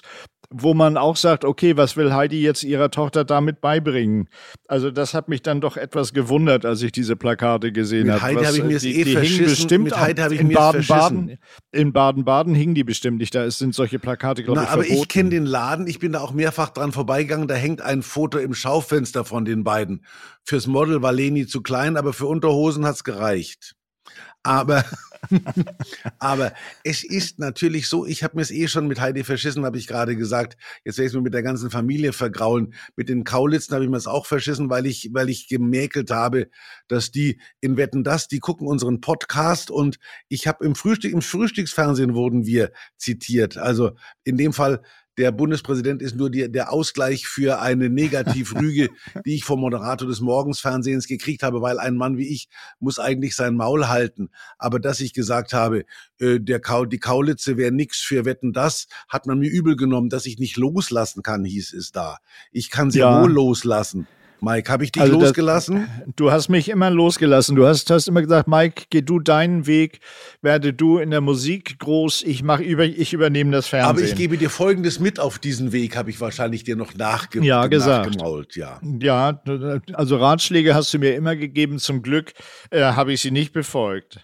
Wo man auch sagt, okay, was will Heidi jetzt ihrer Tochter damit beibringen? Also das hat mich dann doch etwas gewundert, als ich diese Plakate gesehen habe. Heidi Was, hab ich äh, mir's die, eh verschissen. bestimmt Mit Heidi ich in mir's Baden-Baden. In Baden-Baden hingen die bestimmt nicht. Da sind solche Plakate, glaube ich, aber verboten. ich kenne den Laden, ich bin da auch mehrfach dran vorbeigegangen, da hängt ein Foto im Schaufenster von den beiden. Fürs Model war Leni zu klein, aber für Unterhosen hat's gereicht. Aber, aber es ist natürlich so, ich habe mir es eh schon mit Heidi verschissen, habe ich gerade gesagt. Jetzt werde ich mir mit der ganzen Familie vergraulen. Mit den Kaulitzen habe ich mir es auch verschissen, weil ich, weil ich gemäkelt habe, dass die in Wetten das, die gucken unseren Podcast und ich habe im Frühstück, im Frühstücksfernsehen wurden wir zitiert. Also in dem Fall der Bundespräsident ist nur die, der Ausgleich für eine Negativrüge, die ich vom Moderator des Morgensfernsehens gekriegt habe, weil ein Mann wie ich muss eigentlich sein Maul halten. Aber dass ich gesagt habe, äh, der Kau, die Kaulitze wäre nix für Wetten, das hat man mir übel genommen, dass ich nicht loslassen kann, hieß es da. Ich kann sehr Ja. wohl loslassen. Mike, habe ich dich Also das- losgelassen? Du hast mich immer losgelassen. Du hast, hast immer gesagt, Mike, geh du deinen Weg, werde du in der Musik groß, ich mach über, ich übernehme das Fernsehen. Aber ich gebe dir Folgendes mit auf diesen Weg, habe ich wahrscheinlich dir noch nachge Ja, gesagt. nachgemault. Ja. Ja, also Ratschläge hast du mir immer gegeben. Zum Glück äh, habe ich sie nicht befolgt.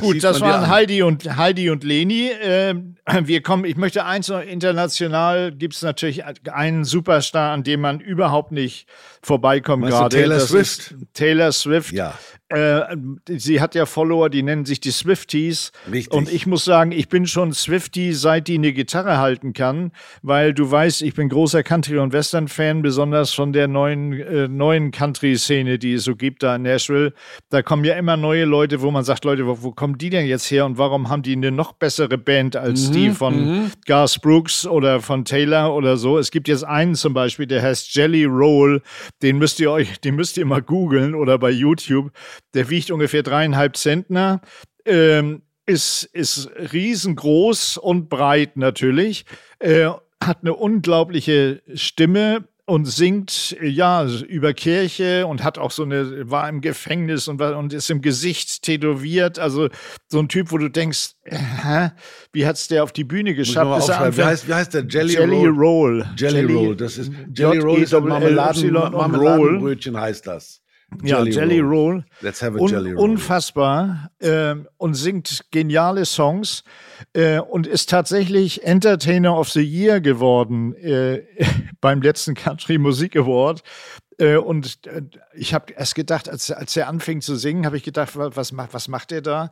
Gut, das man dir waren. Heidi und Heidi und Leni. Ähm, wir kommen, ich möchte eins noch international gibt es natürlich einen Superstar, an dem man überhaupt nicht vorbeikommt gerade. Taylor Das Swift? Taylor Swift. Ja. Äh, sie hat ja Follower, die nennen sich die Swifties. Richtig. Und ich muss sagen, ich bin schon Swiftie, seit die eine Gitarre halten kann, weil du weißt, ich bin großer Country- und Western-Fan, besonders von der neuen, äh, neuen Country-Szene, die es so gibt da in Nashville. Da kommen ja immer neue Leute, wo man sagt, Leute, wo, wo kommen die denn jetzt her und warum haben die eine noch bessere Band als Mhm, die von Garth Brooks oder von Taylor oder so? Es gibt jetzt einen zum Beispiel, der heißt Jelly Roll, den müsst ihr euch, den müsst ihr mal googeln oder bei YouTube. Der wiegt ungefähr dreieinhalb Zentner. Ähm, ist, ist riesengroß und breit natürlich, äh, hat eine unglaubliche Stimme und singt ja über Kirche und hat auch so eine war im Gefängnis und war und ist im Gesicht tätowiert also so ein Typ wo du denkst hä? wie hat's der auf die Bühne geschafft. Wie heißt, wie heißt der? Jelly, Jelly Roll? Roll Jelly, Roll, das ist Jelly Roll ist ein Marmeladen. Marmeladenbrötchen heißt das. Ja, Jelly, Roll. Let's have a Un Jelly Roll. Unfassbar. ähm, und singt geniale Songs äh, und ist tatsächlich Entertainer of the Year geworden äh, beim letzten Country Musik Award. Äh, und äh, ich habe erst gedacht, als, als er anfing zu singen, habe ich gedacht, wa- was macht, was macht der da?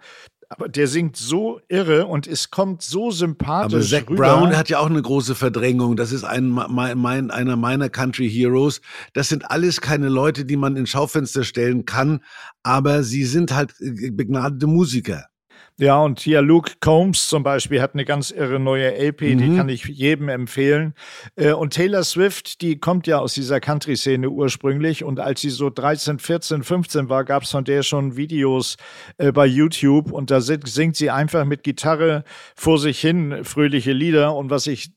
Aber der singt so irre und es kommt so sympathisch Aber Zach rüber. Brown hat ja auch eine große Verdrängung. Das ist ein, mein, mein, einer meiner Country Heroes. Das sind alles keine Leute, die man in Schaufenster stellen kann, aber sie sind halt äh, begnadete Musiker. Ja, und hier Luke Combs zum Beispiel hat eine ganz irre neue LP, die Mhm. kann ich jedem empfehlen. Äh, Und Taylor Swift, die kommt ja aus dieser Country-Szene ursprünglich. Und als sie so 13, 14, 15 war, gab es von der schon Videos äh, bei YouTube. Und da singt sie einfach mit Gitarre vor sich hin fröhliche Lieder. Und was ich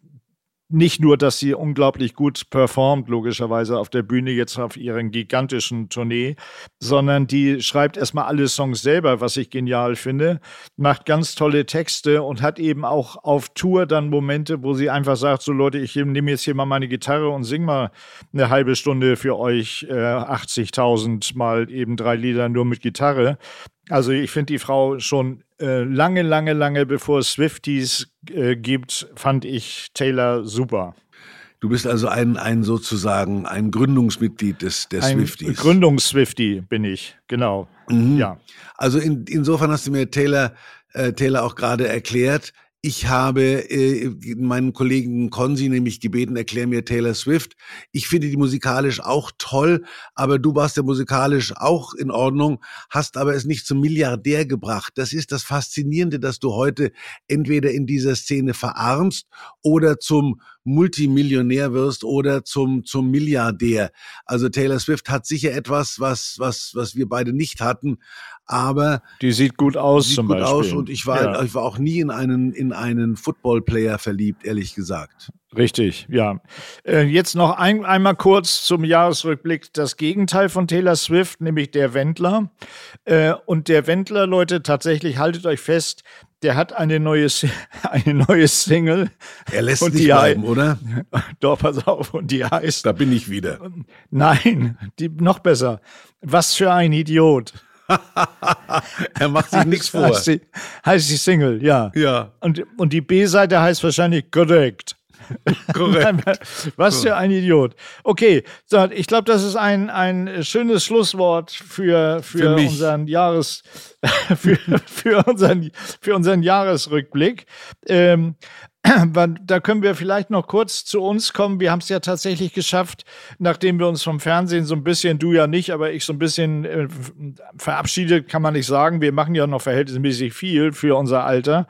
nicht nur, dass sie unglaublich gut performt, logischerweise auf der Bühne jetzt auf ihren gigantischen Tournee, sondern die schreibt erstmal alle Songs selber, was ich genial finde, macht ganz tolle Texte und hat eben auch auf Tour dann Momente, wo sie einfach sagt, so Leute, ich nehme jetzt hier mal meine Gitarre und sing mal eine halbe Stunde für euch äh, 80.000 mal eben drei Lieder nur mit Gitarre. Also ich finde die Frau schon äh, lange, lange, lange bevor es Swifties äh, gibt, fand ich Taylor super. Du bist also ein, ein sozusagen ein Gründungsmitglied des, der Ein Swifties. Gründungs-Swiftie bin ich, genau. Mhm. Ja. Also in, insofern hast du mir Taylor, äh, Taylor auch gerade erklärt, Ich habe äh, meinen Kollegen Konzi nämlich gebeten, erklär mir Taylor Swift. Ich finde die musikalisch auch toll, aber du warst ja musikalisch auch in Ordnung, hast aber es nicht zum Milliardär gebracht. Das ist das Faszinierende, dass du heute entweder in dieser Szene verarmst oder zum Multimillionär wirst oder zum, zum Milliardär. Also Taylor Swift hat sicher etwas, was, was, was wir beide nicht hatten aber die sieht gut aus sieht zum gut Beispiel. aus und ich war, ja. ich war auch nie in einen in einen Football-Player verliebt, ehrlich gesagt. Richtig, ja. Äh, jetzt noch ein, einmal kurz zum Jahresrückblick das Gegenteil von Taylor Swift, nämlich der Wendler. Äh, und der Wendler, Leute, tatsächlich haltet euch fest, der hat eine neue, eine neue Single. Er lässt und nicht bleiben, oder? Doch, pass auf, und die heißt. Da bin ich wieder. Nein, die noch besser. Was für ein Idiot. er macht sich nichts vor. Heißt die, heißt die Single, ja. Ja. Und, und die B-Seite heißt wahrscheinlich Correct. Korrekt. Was für ein Idiot. Okay, so, ich glaube, das ist ein, ein schönes Schlusswort für, für, für unseren Jahres, für, für, unseren, für unseren Jahresrückblick. Ähm, da können wir vielleicht noch kurz zu uns kommen. Wir haben es ja tatsächlich geschafft, nachdem wir uns vom Fernsehen so ein bisschen, du ja nicht, aber ich so ein bisschen äh, verabschiedet, kann man nicht sagen. Wir machen ja noch verhältnismäßig viel für unser Alter.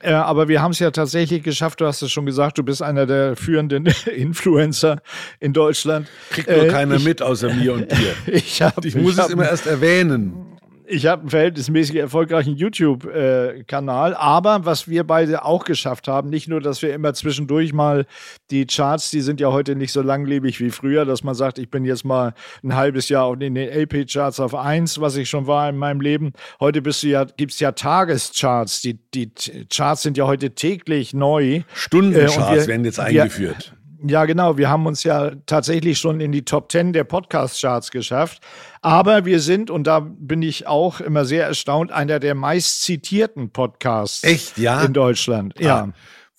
Äh, aber wir haben es ja tatsächlich geschafft, du hast es schon gesagt, du bist einer der führenden Influencer in Deutschland. Kriegt nur äh, keiner ich, mit außer mir und dir. ich, hab, ich muss ich es immer erst erwähnen ich habe einen verhältnismäßig erfolgreichen YouTube-Kanal, aber was wir beide auch geschafft haben, nicht nur, dass wir immer zwischendurch mal die Charts, die sind ja heute nicht so langlebig wie früher, dass man sagt, ich bin jetzt mal ein halbes Jahr in den LP-Charts auf eins, was ich schon war in meinem Leben. Heute bist du ja, gibt es ja Tagescharts. Die, die Charts sind ja heute täglich neu. Stundencharts äh, werden jetzt eingeführt. Wir, ja, genau. Wir haben uns ja tatsächlich schon in die Top 10 der Podcast-Charts geschafft. Aber wir sind, und da bin ich auch immer sehr erstaunt, einer der meist zitierten Podcasts Echt, ja? in Deutschland. Ah. Ja.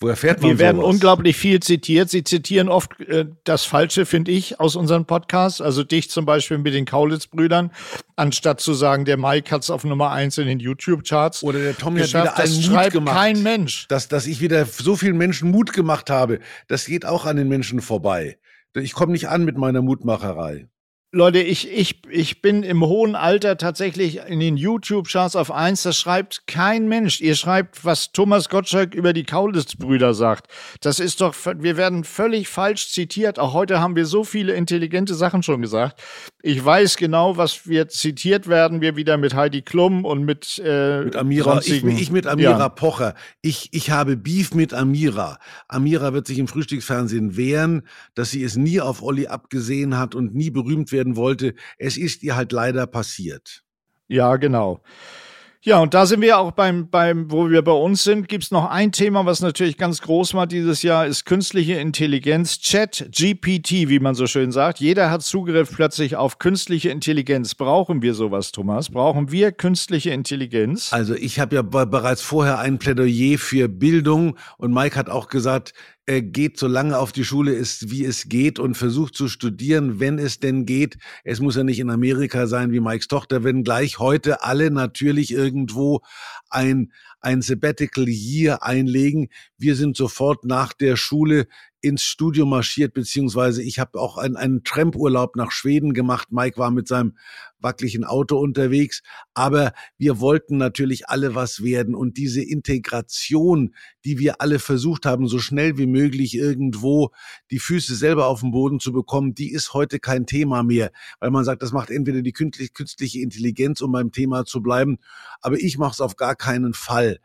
Wo erfährt man Wir werden sowas? unglaublich viel zitiert. Sie zitieren oft äh, das Falsche, finde ich, aus unseren Podcasts. Also dich zum Beispiel mit den Kaulitz-Brüdern, anstatt zu sagen, der Mike hat es auf Nummer eins in den YouTube-Charts. Oder der Tommy geschafft. hat wieder das Mut gemacht. kein Mensch. Dass, dass ich wieder so vielen Menschen Mut gemacht habe, das geht auch an den Menschen vorbei. Ich komme nicht an mit meiner Mutmacherei. Leute, ich, ich, ich bin im hohen Alter tatsächlich in den YouTube-Charts auf eins. Das schreibt kein Mensch. Ihr schreibt, was Thomas Gottschalk über die Kaulitz-Brüder sagt. Das ist doch, wir werden völlig falsch zitiert. Auch heute haben wir so viele intelligente Sachen schon gesagt. Ich weiß genau, was wir zitiert werden. Wir wieder mit Heidi Klum und mit, äh, mit Amira. Ich, ich, mit Amira ja. Pocher. Ich, ich habe Beef mit Amira. Amira wird sich im Frühstücksfernsehen wehren, dass sie es nie auf Olli abgesehen hat und nie berühmt werden werden wollte. Es ist ihr halt leider passiert. Ja, genau. Ja, und da sind wir auch beim, beim wo wir bei uns sind, gibt es noch ein Thema, was natürlich ganz groß war dieses Jahr, ist künstliche Intelligenz, Chat, GPT, wie man so schön sagt. Jeder hat Zugriff plötzlich auf künstliche Intelligenz. Brauchen wir sowas, Thomas? Brauchen wir künstliche Intelligenz? Also ich habe ja bereits vorher ein Plädoyer für Bildung und Mike hat auch gesagt, geht so lange auf die Schule ist, wie es geht und versucht zu studieren, wenn es denn geht. Es muss ja nicht in Amerika sein wie Mikes Tochter, wenn gleich heute alle natürlich irgendwo ein, ein Sabbatical Year einlegen. Wir sind sofort nach der Schule ins Studio marschiert, beziehungsweise ich habe auch einen, einen Trampurlaub nach Schweden gemacht. Mike war mit seinem wackeligen Auto unterwegs, aber wir wollten natürlich alle was werden und diese Integration, die wir alle versucht haben, so schnell wie möglich irgendwo die Füße selber auf den Boden zu bekommen, die ist heute kein Thema mehr, weil man sagt, das macht entweder die künstliche Intelligenz, um beim Thema zu bleiben, aber ich mache es auf gar keinen Fall.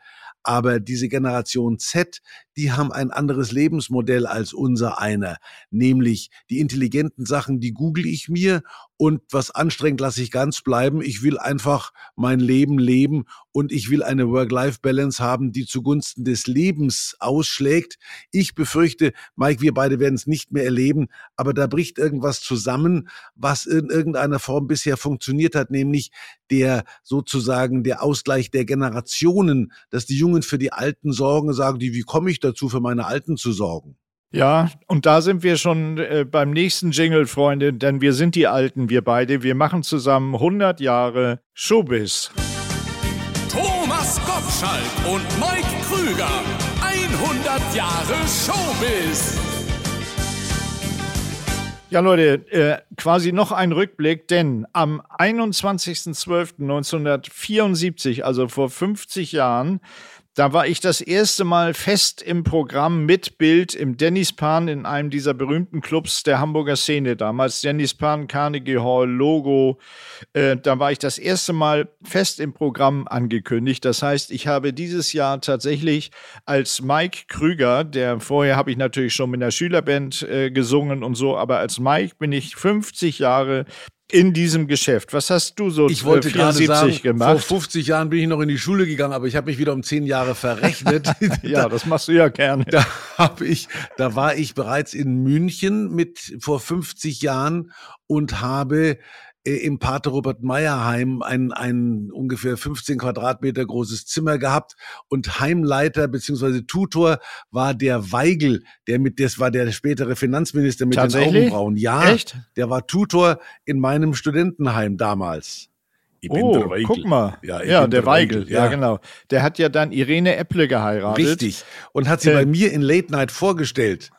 Aber diese Generation Z, die haben ein anderes Lebensmodell als unser einer. Nämlich die intelligenten Sachen, die google ich mir und was anstrengend lasse ich ganz bleiben. Ich will einfach mein Leben leben und ich will eine Work-Life-Balance haben, die zugunsten des Lebens ausschlägt. Ich befürchte, Mike, wir beide werden es nicht mehr erleben, aber da bricht irgendwas zusammen, was in irgendeiner Form bisher funktioniert hat, nämlich der sozusagen der Ausgleich der Generationen, dass die Jungen für die Alten sorgen, sagen die, wie komme ich dazu, für meine Alten zu sorgen? Ja, und da sind wir schon äh, beim nächsten Jingle, Freunde, denn wir sind die Alten, wir beide. Wir machen zusammen 100 Jahre Showbiz. Thomas Gottschalk und Mike Krüger. 100 Jahre Showbiz. Ja, Leute, äh, quasi noch ein Rückblick, denn am 21.12.1974, also vor 50 Jahren, da war ich das erste Mal fest im Programm mit Bild im Dennis Pan in einem dieser berühmten Clubs der Hamburger Szene damals. Dennis Pan, Carnegie Hall, Logo. Äh, da war ich das erste Mal fest im Programm angekündigt. Das heißt, ich habe dieses Jahr tatsächlich als Mike Krüger, der vorher habe ich natürlich schon mit der Schülerband äh, gesungen und so, aber als Mike bin ich 50 Jahre in diesem Geschäft. Was hast du so ich wollte 74 gerade sagen, gemacht? Vor 50 Jahren bin ich noch in die Schule gegangen, aber ich habe mich wieder um zehn Jahre verrechnet. ja, das machst du ja gerne. Da habe ich, da war ich bereits in München mit vor 50 Jahren und habe äh, im Pater Robert Meyer Heim ein, ein ungefähr 15 Quadratmeter großes Zimmer gehabt und Heimleiter beziehungsweise Tutor war der Weigel, der mit, das war der spätere Finanzminister mit den Augenbrauen. Ja, Echt? der war Tutor in meinem Studentenheim damals. Ich bin oh, der Weigel. guck mal. Ja, ja der, der Weigel. Weigel. Ja. ja. genau. Der hat ja dann Irene Epple geheiratet. Richtig. Und hat sie äh, bei mir in Late Night vorgestellt.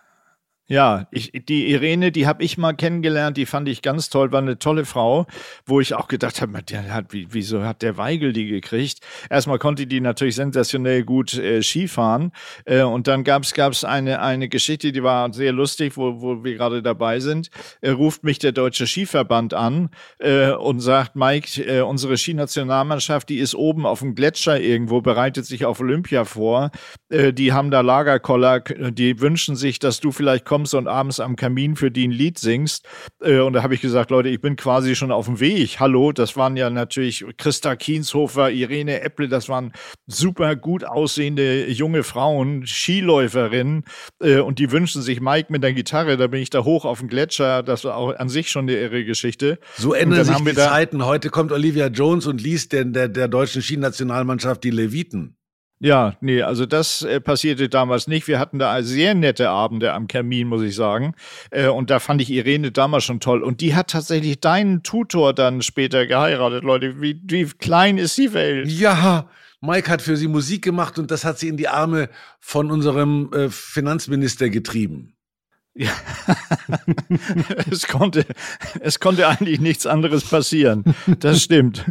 Ja, ich, die Irene, die habe ich mal kennengelernt, die fand ich ganz toll, war eine tolle Frau, wo ich auch gedacht habe, hat, wie, wieso hat der Weigel die gekriegt? Erstmal konnte die natürlich sensationell gut äh, Skifahren äh, und dann gab es eine, eine Geschichte, die war sehr lustig, wo, wo wir gerade dabei sind. Äh, ruft mich der Deutsche Skiverband an äh, und sagt, Mike, äh, unsere Skinationalmannschaft, die ist oben auf dem Gletscher irgendwo, bereitet sich auf Olympia vor. Äh, die haben da Lagerkoller, die wünschen sich, dass du vielleicht kommst kommst und abends am Kamin für die ein Lied singst. Äh, und da habe ich gesagt, Leute, ich bin quasi schon auf dem Weg. Hallo, das waren ja natürlich Christa Kienshofer, Irene Epple, das waren super gut aussehende junge Frauen, Skiläuferinnen. Äh, und die wünschen sich Mike mit der Gitarre. Da bin ich da hoch auf dem Gletscher. Das war auch an sich schon eine irre Geschichte. So ändern sich die Zeiten. Heute kommt Olivia Jones und liest der, der, der deutschen Skinationalmannschaft die Leviten. Ja, nee, also das äh, passierte damals nicht. Wir hatten da sehr nette Abende am Kamin, muss ich sagen. Äh, und da fand ich Irene damals schon toll. Und die hat tatsächlich deinen Tutor dann später geheiratet, Leute. Wie, wie klein ist die Welt? Ja, Mike hat für sie Musik gemacht und das hat sie in die Arme von unserem äh, Finanzminister getrieben. Ja. es, konnte, es konnte eigentlich nichts anderes passieren. Das stimmt.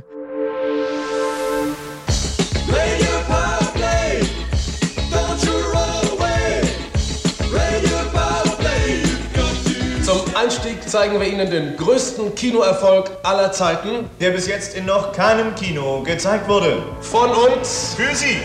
Zeigen wir Ihnen den größten Kinoerfolg aller Zeiten, der bis jetzt in noch keinem Kino gezeigt wurde. Von uns für Sie.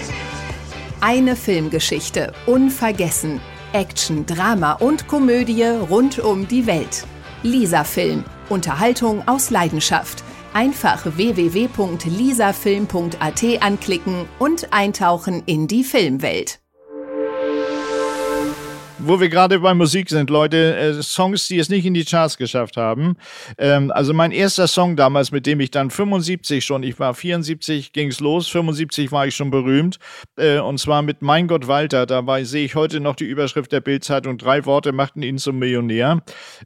Eine Filmgeschichte, unvergessen. Action, Drama und Komödie rund um die Welt. Lisa Film. Unterhaltung aus Leidenschaft. Einfach www.lisafilm.at anklicken und eintauchen in die Filmwelt wo wir gerade bei Musik sind, Leute, äh, Songs, die es nicht in die Charts geschafft haben. Ähm, also mein erster Song damals, mit dem ich dann 75 schon, ich war 74, ging es los, 75 war ich schon berühmt. Äh, und zwar mit Mein Gott Walter. Dabei sehe ich heute noch die Überschrift der Bildzeitung. Drei Worte machten ihn zum Millionär.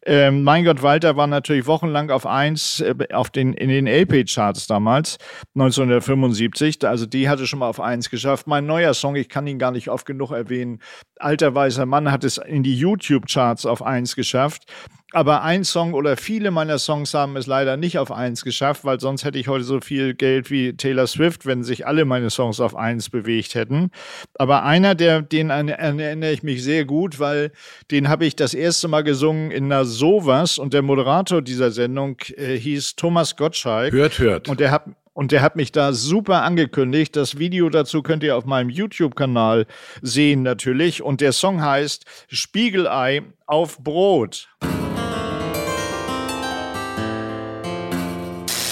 Ähm, mein Gott Walter war natürlich wochenlang auf eins äh, auf den, in den LP-Charts damals, 1975. Also die hatte schon mal auf eins geschafft. Mein neuer Song, ich kann ihn gar nicht oft genug erwähnen. Alter weißer Mann hat es in die YouTube-Charts auf eins geschafft. Aber ein Song oder viele meiner Songs haben es leider nicht auf eins geschafft, weil sonst hätte ich heute so viel Geld wie Taylor Swift, wenn sich alle meine Songs auf eins bewegt hätten. Aber einer, der, den erinnere ich mich sehr gut, weil den habe ich das erste Mal gesungen in einer Sowas und der Moderator dieser Sendung äh, hieß Thomas Gottschalk. Hört, hört. Und der hat, und der hat mich da super angekündigt. Das Video dazu könnt ihr auf meinem YouTube-Kanal sehen natürlich. Und der Song heißt Spiegelei auf Brot.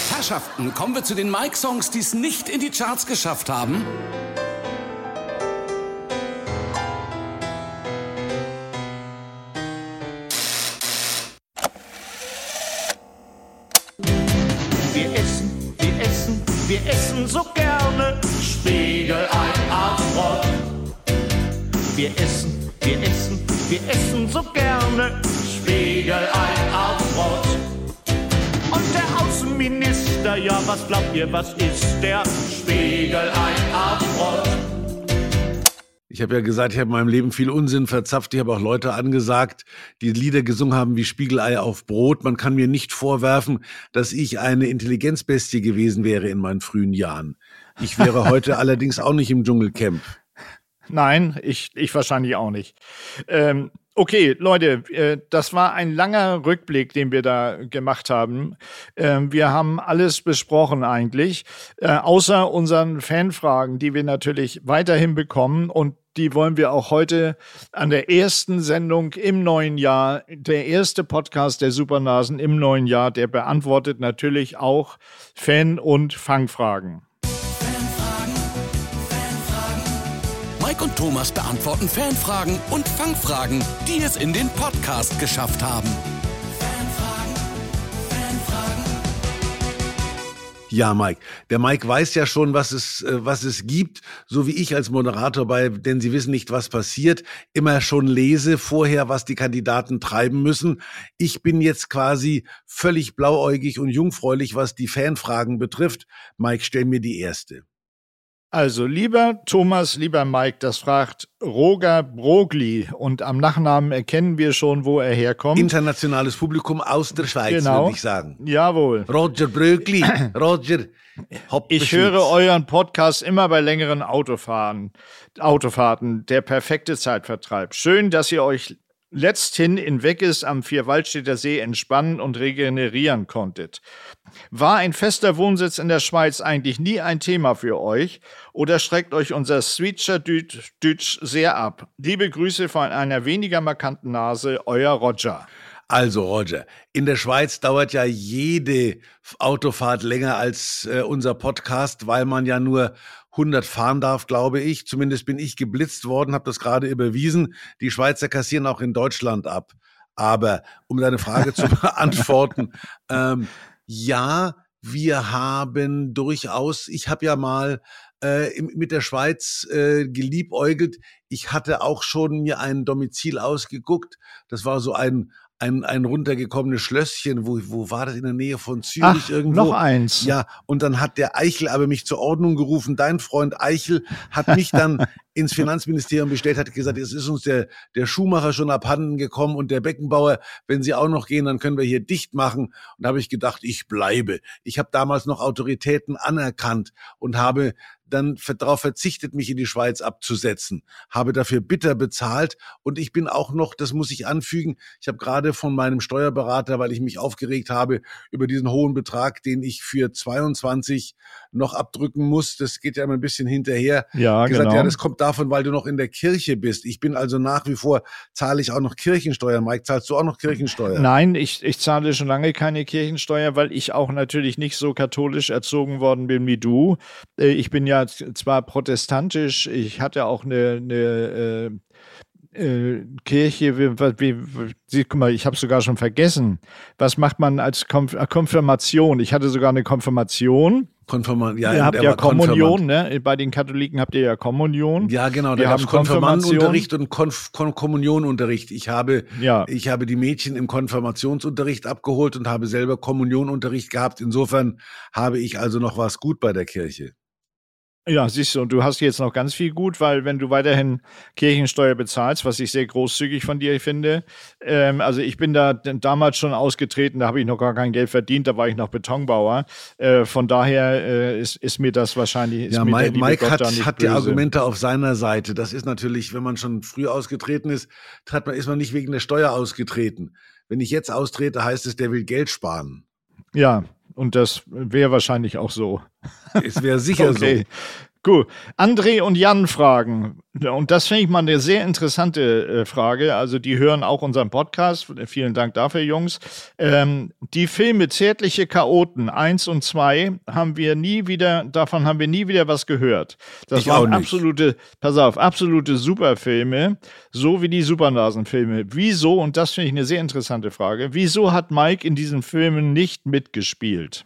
Herrschaften, kommen wir zu den Mike-Songs, die es nicht in die Charts geschafft haben. Wir essen so gerne Spiegelei auf Brot. Wir essen, wir essen, wir essen so gerne Spiegelei auf Brot. Und der Außenminister, ja, was glaubt ihr, was ist der Spiegelei auf Brot? Ich habe ja gesagt, ich habe in meinem Leben viel Unsinn verzapft. Ich habe auch Leute angesagt, die Lieder gesungen haben wie Spiegelei auf Brot. Man kann mir nicht vorwerfen, dass ich eine Intelligenzbestie gewesen wäre in meinen frühen Jahren. Ich wäre heute allerdings auch nicht im Dschungelcamp. Nein, ich, ich wahrscheinlich auch nicht. Ähm, Okay, Leute, äh, das war ein langer Rückblick, den wir da gemacht haben. Ähm, wir haben alles besprochen eigentlich, äh, außer unseren Fanfragen, die wir natürlich weiterhin bekommen und die wollen wir auch heute an der ersten Sendung im neuen Jahr, der erste Podcast der Supernasen im neuen Jahr, der beantwortet natürlich auch Fan- und Fangfragen. Mike und Thomas beantworten Fanfragen und Fangfragen, die es in den Podcast geschafft haben. Ja, Mike. Der Mike weiß ja schon, was es, äh, was es gibt, so wie ich als Moderator bei, denn Sie wissen nicht, was passiert, immer schon lese vorher, was die Kandidaten treiben müssen. Ich bin jetzt quasi völlig blauäugig und jungfräulich, was die Fanfragen betrifft. Mike, stell mir die erste. Also, lieber Thomas, lieber Mike, das fragt Roger Brogli und am Nachnamen erkennen wir schon, wo er herkommt. Internationales Publikum aus der Schweiz, Genau. würde ich sagen. Jawohl. Roger Brögli, Roger. Hopp, Ich höre euren Podcast immer bei längeren Autofahren, Autofahrten. Der perfekte Zeitvertreib. Schön, dass ihr euch letzthin in Weggis am Vierwaldstätter See entspannen und regenerieren konntet. War ein fester Wohnsitz in der Schweiz eigentlich nie ein Thema für euch oder schreckt euch unser Switcher Dütsch sehr ab? Liebe Grüße von einer weniger markanten Nase, euer Roger. Also Roger, in der Schweiz dauert ja jede Autofahrt länger als äh, unser Podcast, weil man ja nur 100 fahren darf, glaube ich. Zumindest bin ich geblitzt worden, habe das gerade überwiesen. Die Schweizer kassieren auch in Deutschland ab. Aber um deine Frage zu beantworten, ähm, ja, wir haben durchaus, ich habe ja mal äh, mit der Schweiz äh, geliebäugelt. Ich hatte auch schon mir ein Domizil ausgeguckt. Das war so ein ein, ein runtergekommenes Schlösschen, wo, wo war das in der Nähe von Zürich Ach, irgendwo? noch eins. Ja, und dann hat der Eichel aber mich zur Ordnung gerufen. Dein Freund Eichel hat mich dann ins Finanzministerium bestellt, hat gesagt, es ist uns der, der Schuhmacher schon abhanden gekommen und der Beckenbauer, wenn sie auch noch gehen, dann können wir hier dicht machen. Und da habe ich gedacht, ich bleibe. Ich habe damals noch Autoritäten anerkannt und habe dann darauf verzichtet, mich in die Schweiz abzusetzen, habe dafür bitter bezahlt und ich bin auch noch, das muss ich anfügen, ich habe gerade von meinem Steuerberater, weil ich mich aufgeregt habe über diesen hohen Betrag, den ich für 22 noch abdrücken muss, das geht ja immer ein bisschen hinterher, Ja, gesagt, genau. ja, das kommt davon, weil du noch in der Kirche bist. Ich bin also nach wie vor, zahle ich auch noch Kirchensteuer. Mike, zahlst du auch noch Kirchensteuer? Nein, ich, ich zahle schon lange keine Kirchensteuer, weil ich auch natürlich nicht so katholisch erzogen worden bin wie du. Äh, Ich bin ja z- zwar protestantisch, ich hatte auch eine, eine äh, äh, Kirche, wie, wie, wie, guck mal, ich habe sogar schon vergessen. Was macht man als Konf äh, Konfirmation? Ich hatte sogar eine Konfirmation. Konfirmand, ja, ihr habt ja Konfirmand. Kommunion, ne? Bei den Katholiken habt ihr ja Kommunion. Ja, genau. Da haben. Konfirmandenunterricht und Konf Kon Kommunionunterricht. Ich habe, Ja. ich habe die Mädchen im Konfirmationsunterricht abgeholt und habe selber Kommunionunterricht gehabt. Insofern habe ich also noch was gut bei der Kirche. Ja, siehst du, und du hast jetzt noch ganz viel gut, weil wenn du weiterhin Kirchensteuer bezahlst, was ich sehr großzügig von dir finde, ähm, also ich bin da damals schon ausgetreten, da habe ich noch gar kein Geld verdient, da war ich noch Betonbauer. Äh, von daher äh, ist, ist mir das wahrscheinlich. Ist Ja, Mike, Mike Gott hat, hat die. Argumente auf seiner Seite. Das ist natürlich, wenn man schon früh ausgetreten ist, hat man, ist man nicht wegen der Steuer ausgetreten. Wenn ich jetzt austrete, heißt es, der will Geld sparen. Ja, und das wäre wahrscheinlich auch so. Es wäre sicher Okay. Gut. André und Jan fragen. Und das finde ich mal eine sehr interessante äh, Frage. Also, die hören auch unseren Podcast. Vielen Dank dafür, Jungs. Ähm, die Filme Zärtliche Chaoten 1 und 2 haben wir nie wieder, davon haben wir nie wieder was gehört. Das Ich auch waren nicht. absolute, pass auf, absolute Superfilme, so wie die Supernasenfilme. Wieso, und das finde ich eine sehr interessante Frage, wieso hat Mike in diesen Filmen nicht mitgespielt?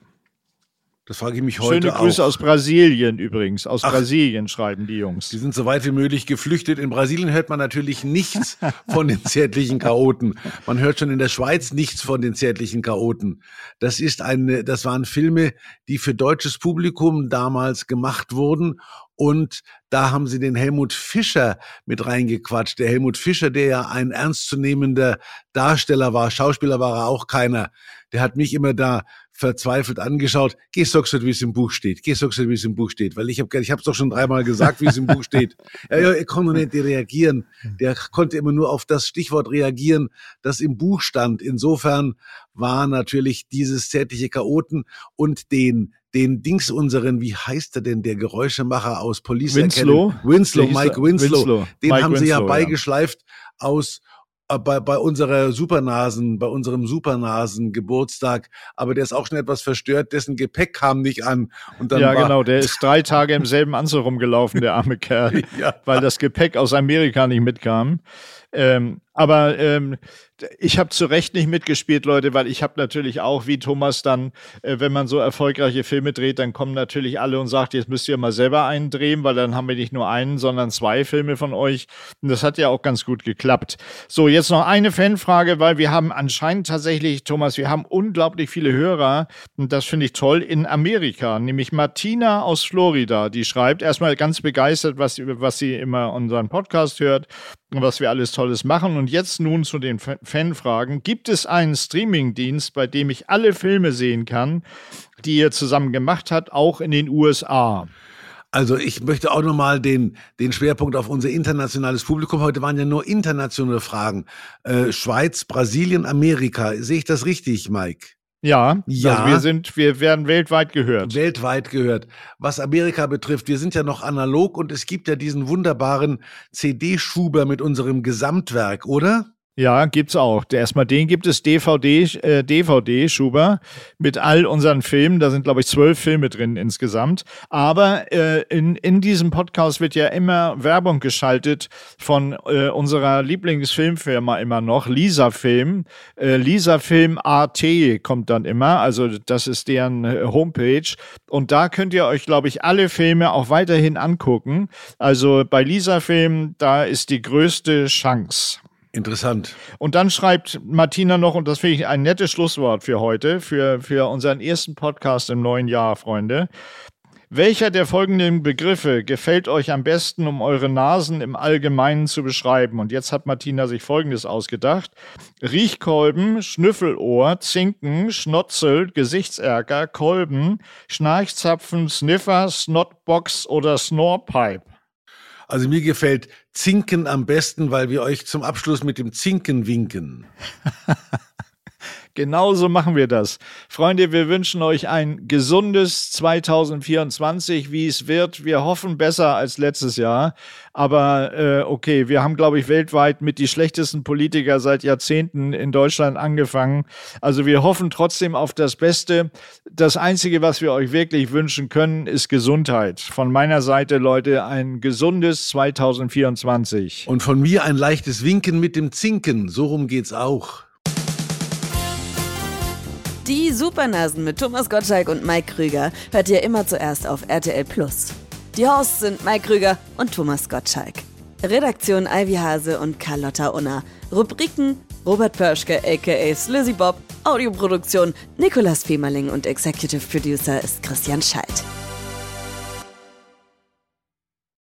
Das frage ich mich heute Schöne Grüße auch. aus Brasilien übrigens. Aus Ach. Brasilien schreiben die Jungs. Sie sind so weit wie möglich geflüchtet. In Brasilien hört man natürlich nichts von den zärtlichen Chaoten. Man hört schon in der Schweiz nichts von den zärtlichen Chaoten. Das ist eine, das waren Filme, die für deutsches Publikum damals gemacht wurden Und da haben sie den Helmut Fischer mit reingequatscht. Der Helmut Fischer, der ja ein ernstzunehmender Darsteller war, Schauspieler war er auch keiner. Der hat mich immer da verzweifelt angeschaut. Geh, sagst du, wie es im Buch steht. Geh, sagst du, wie es im Buch steht. Weil ich habe ich hab's doch schon dreimal gesagt, wie es im Buch steht. Ja, ja, er konnte nicht reagieren. Der konnte immer nur auf das Stichwort reagieren, das im Buch stand. Insofern war natürlich dieses zärtliche Chaoten und den den Dings unseren, wie heißt er denn, der Geräuschemacher aus Police Winslow? Academy? Winslow, Mike Winslow. Winslow. Den Mike haben sie ja Winslow, ja. beigeschleift aus äh, bei, bei unserer Supernasen, bei unserem Supernasen-Geburtstag, aber der ist auch schon etwas verstört, dessen Gepäck kam nicht an. Und dann ja, genau. Der ist drei Tage im selben Anzug rumgelaufen, der arme Kerl, Ja. weil das Gepäck aus Amerika nicht mitkam. Ähm, aber ähm, ich habe zu Recht nicht mitgespielt, Leute, weil ich habe natürlich auch, wie Thomas dann, äh, wenn man so erfolgreiche Filme dreht, dann kommen natürlich alle und sagt, jetzt müsst ihr mal selber einen drehen, weil dann haben wir nicht nur einen, sondern zwei Filme von euch. Und das hat ja auch ganz gut geklappt. So, jetzt noch eine Fanfrage, weil wir haben anscheinend tatsächlich, Thomas, wir haben unglaublich viele Hörer und das finde ich toll in Amerika, nämlich Martina aus Florida, die schreibt erstmal ganz begeistert, was, was sie immer unseren Podcast hört was wir alles Tolles machen. Und jetzt nun zu den Fa- Fanfragen. Gibt es einen Streamingdienst, bei dem ich alle Filme sehen kann, die ihr zusammen gemacht habt, auch in den USA? Also ich möchte auch nochmal den, den Schwerpunkt auf unser internationales Publikum. Heute waren ja nur internationale Fragen. Äh, Schweiz, Brasilien, Amerika. Sehe ich das richtig, Mike? Ja, Ja. Also wir sind, wir werden weltweit gehört. weltweit gehört. Was Amerika betrifft, wir sind ja noch analog und es gibt ja diesen wunderbaren CD-Schuber mit unserem Gesamtwerk, oder? Ja, gibt's auch. Erstmal den gibt es DVD, äh, DVD, Schuber, mit all unseren Filmen. Da sind, glaube ich, zwölf Filme drin insgesamt. Aber äh, in, in diesem Podcast wird ja immer Werbung geschaltet von äh, unserer Lieblingsfilmfirma immer noch, Lisa Film. Äh, Lisa Film AT kommt dann immer. Also das ist deren äh, Homepage. Und da könnt ihr euch, glaube ich, alle Filme auch weiterhin angucken. Also bei Lisa Film, da ist die größte Chance. Interessant. Und dann schreibt Martina noch, und das finde ich ein nettes Schlusswort für heute, für, für unseren ersten Podcast im neuen Jahr, Freunde. Welcher der folgenden Begriffe gefällt euch am besten, um eure Nasen im Allgemeinen zu beschreiben? Und jetzt hat Martina sich Folgendes ausgedacht. Riechkolben, Schnüffelohr, Zinken, Schnotzel, Gesichtserker, Kolben, Schnarchzapfen, Sniffer, Snotbox oder Snorpipe. Also mir gefällt Zinken am besten, weil wir euch zum Abschluss mit dem Zinken winken. Genauso machen wir das. Freunde, wir wünschen euch ein gesundes 2024, wie es wird. Wir hoffen besser als letztes Jahr. Aber äh, okay, wir haben, glaube ich, weltweit mit die schlechtesten Politiker seit Jahrzehnten in Deutschland angefangen. Also wir hoffen trotzdem auf das Beste. Das Einzige, was wir euch wirklich wünschen können, ist Gesundheit. Von meiner Seite, Leute, ein gesundes 2024. Und von mir ein leichtes Winken mit dem Zinken. So rum geht's auch. Die Supernasen mit Thomas Gottschalk und Mike Krüger hört ihr immer zuerst auf RTL Plus. Die Hosts sind Mike Krüger und Thomas Gottschalk. Redaktion Ivy Hase und Carlotta Unna. Rubriken Robert Pörschke aka Slizzy Bob. Audioproduktion Nicolas Femerling und Executive Producer ist Christian Schalt.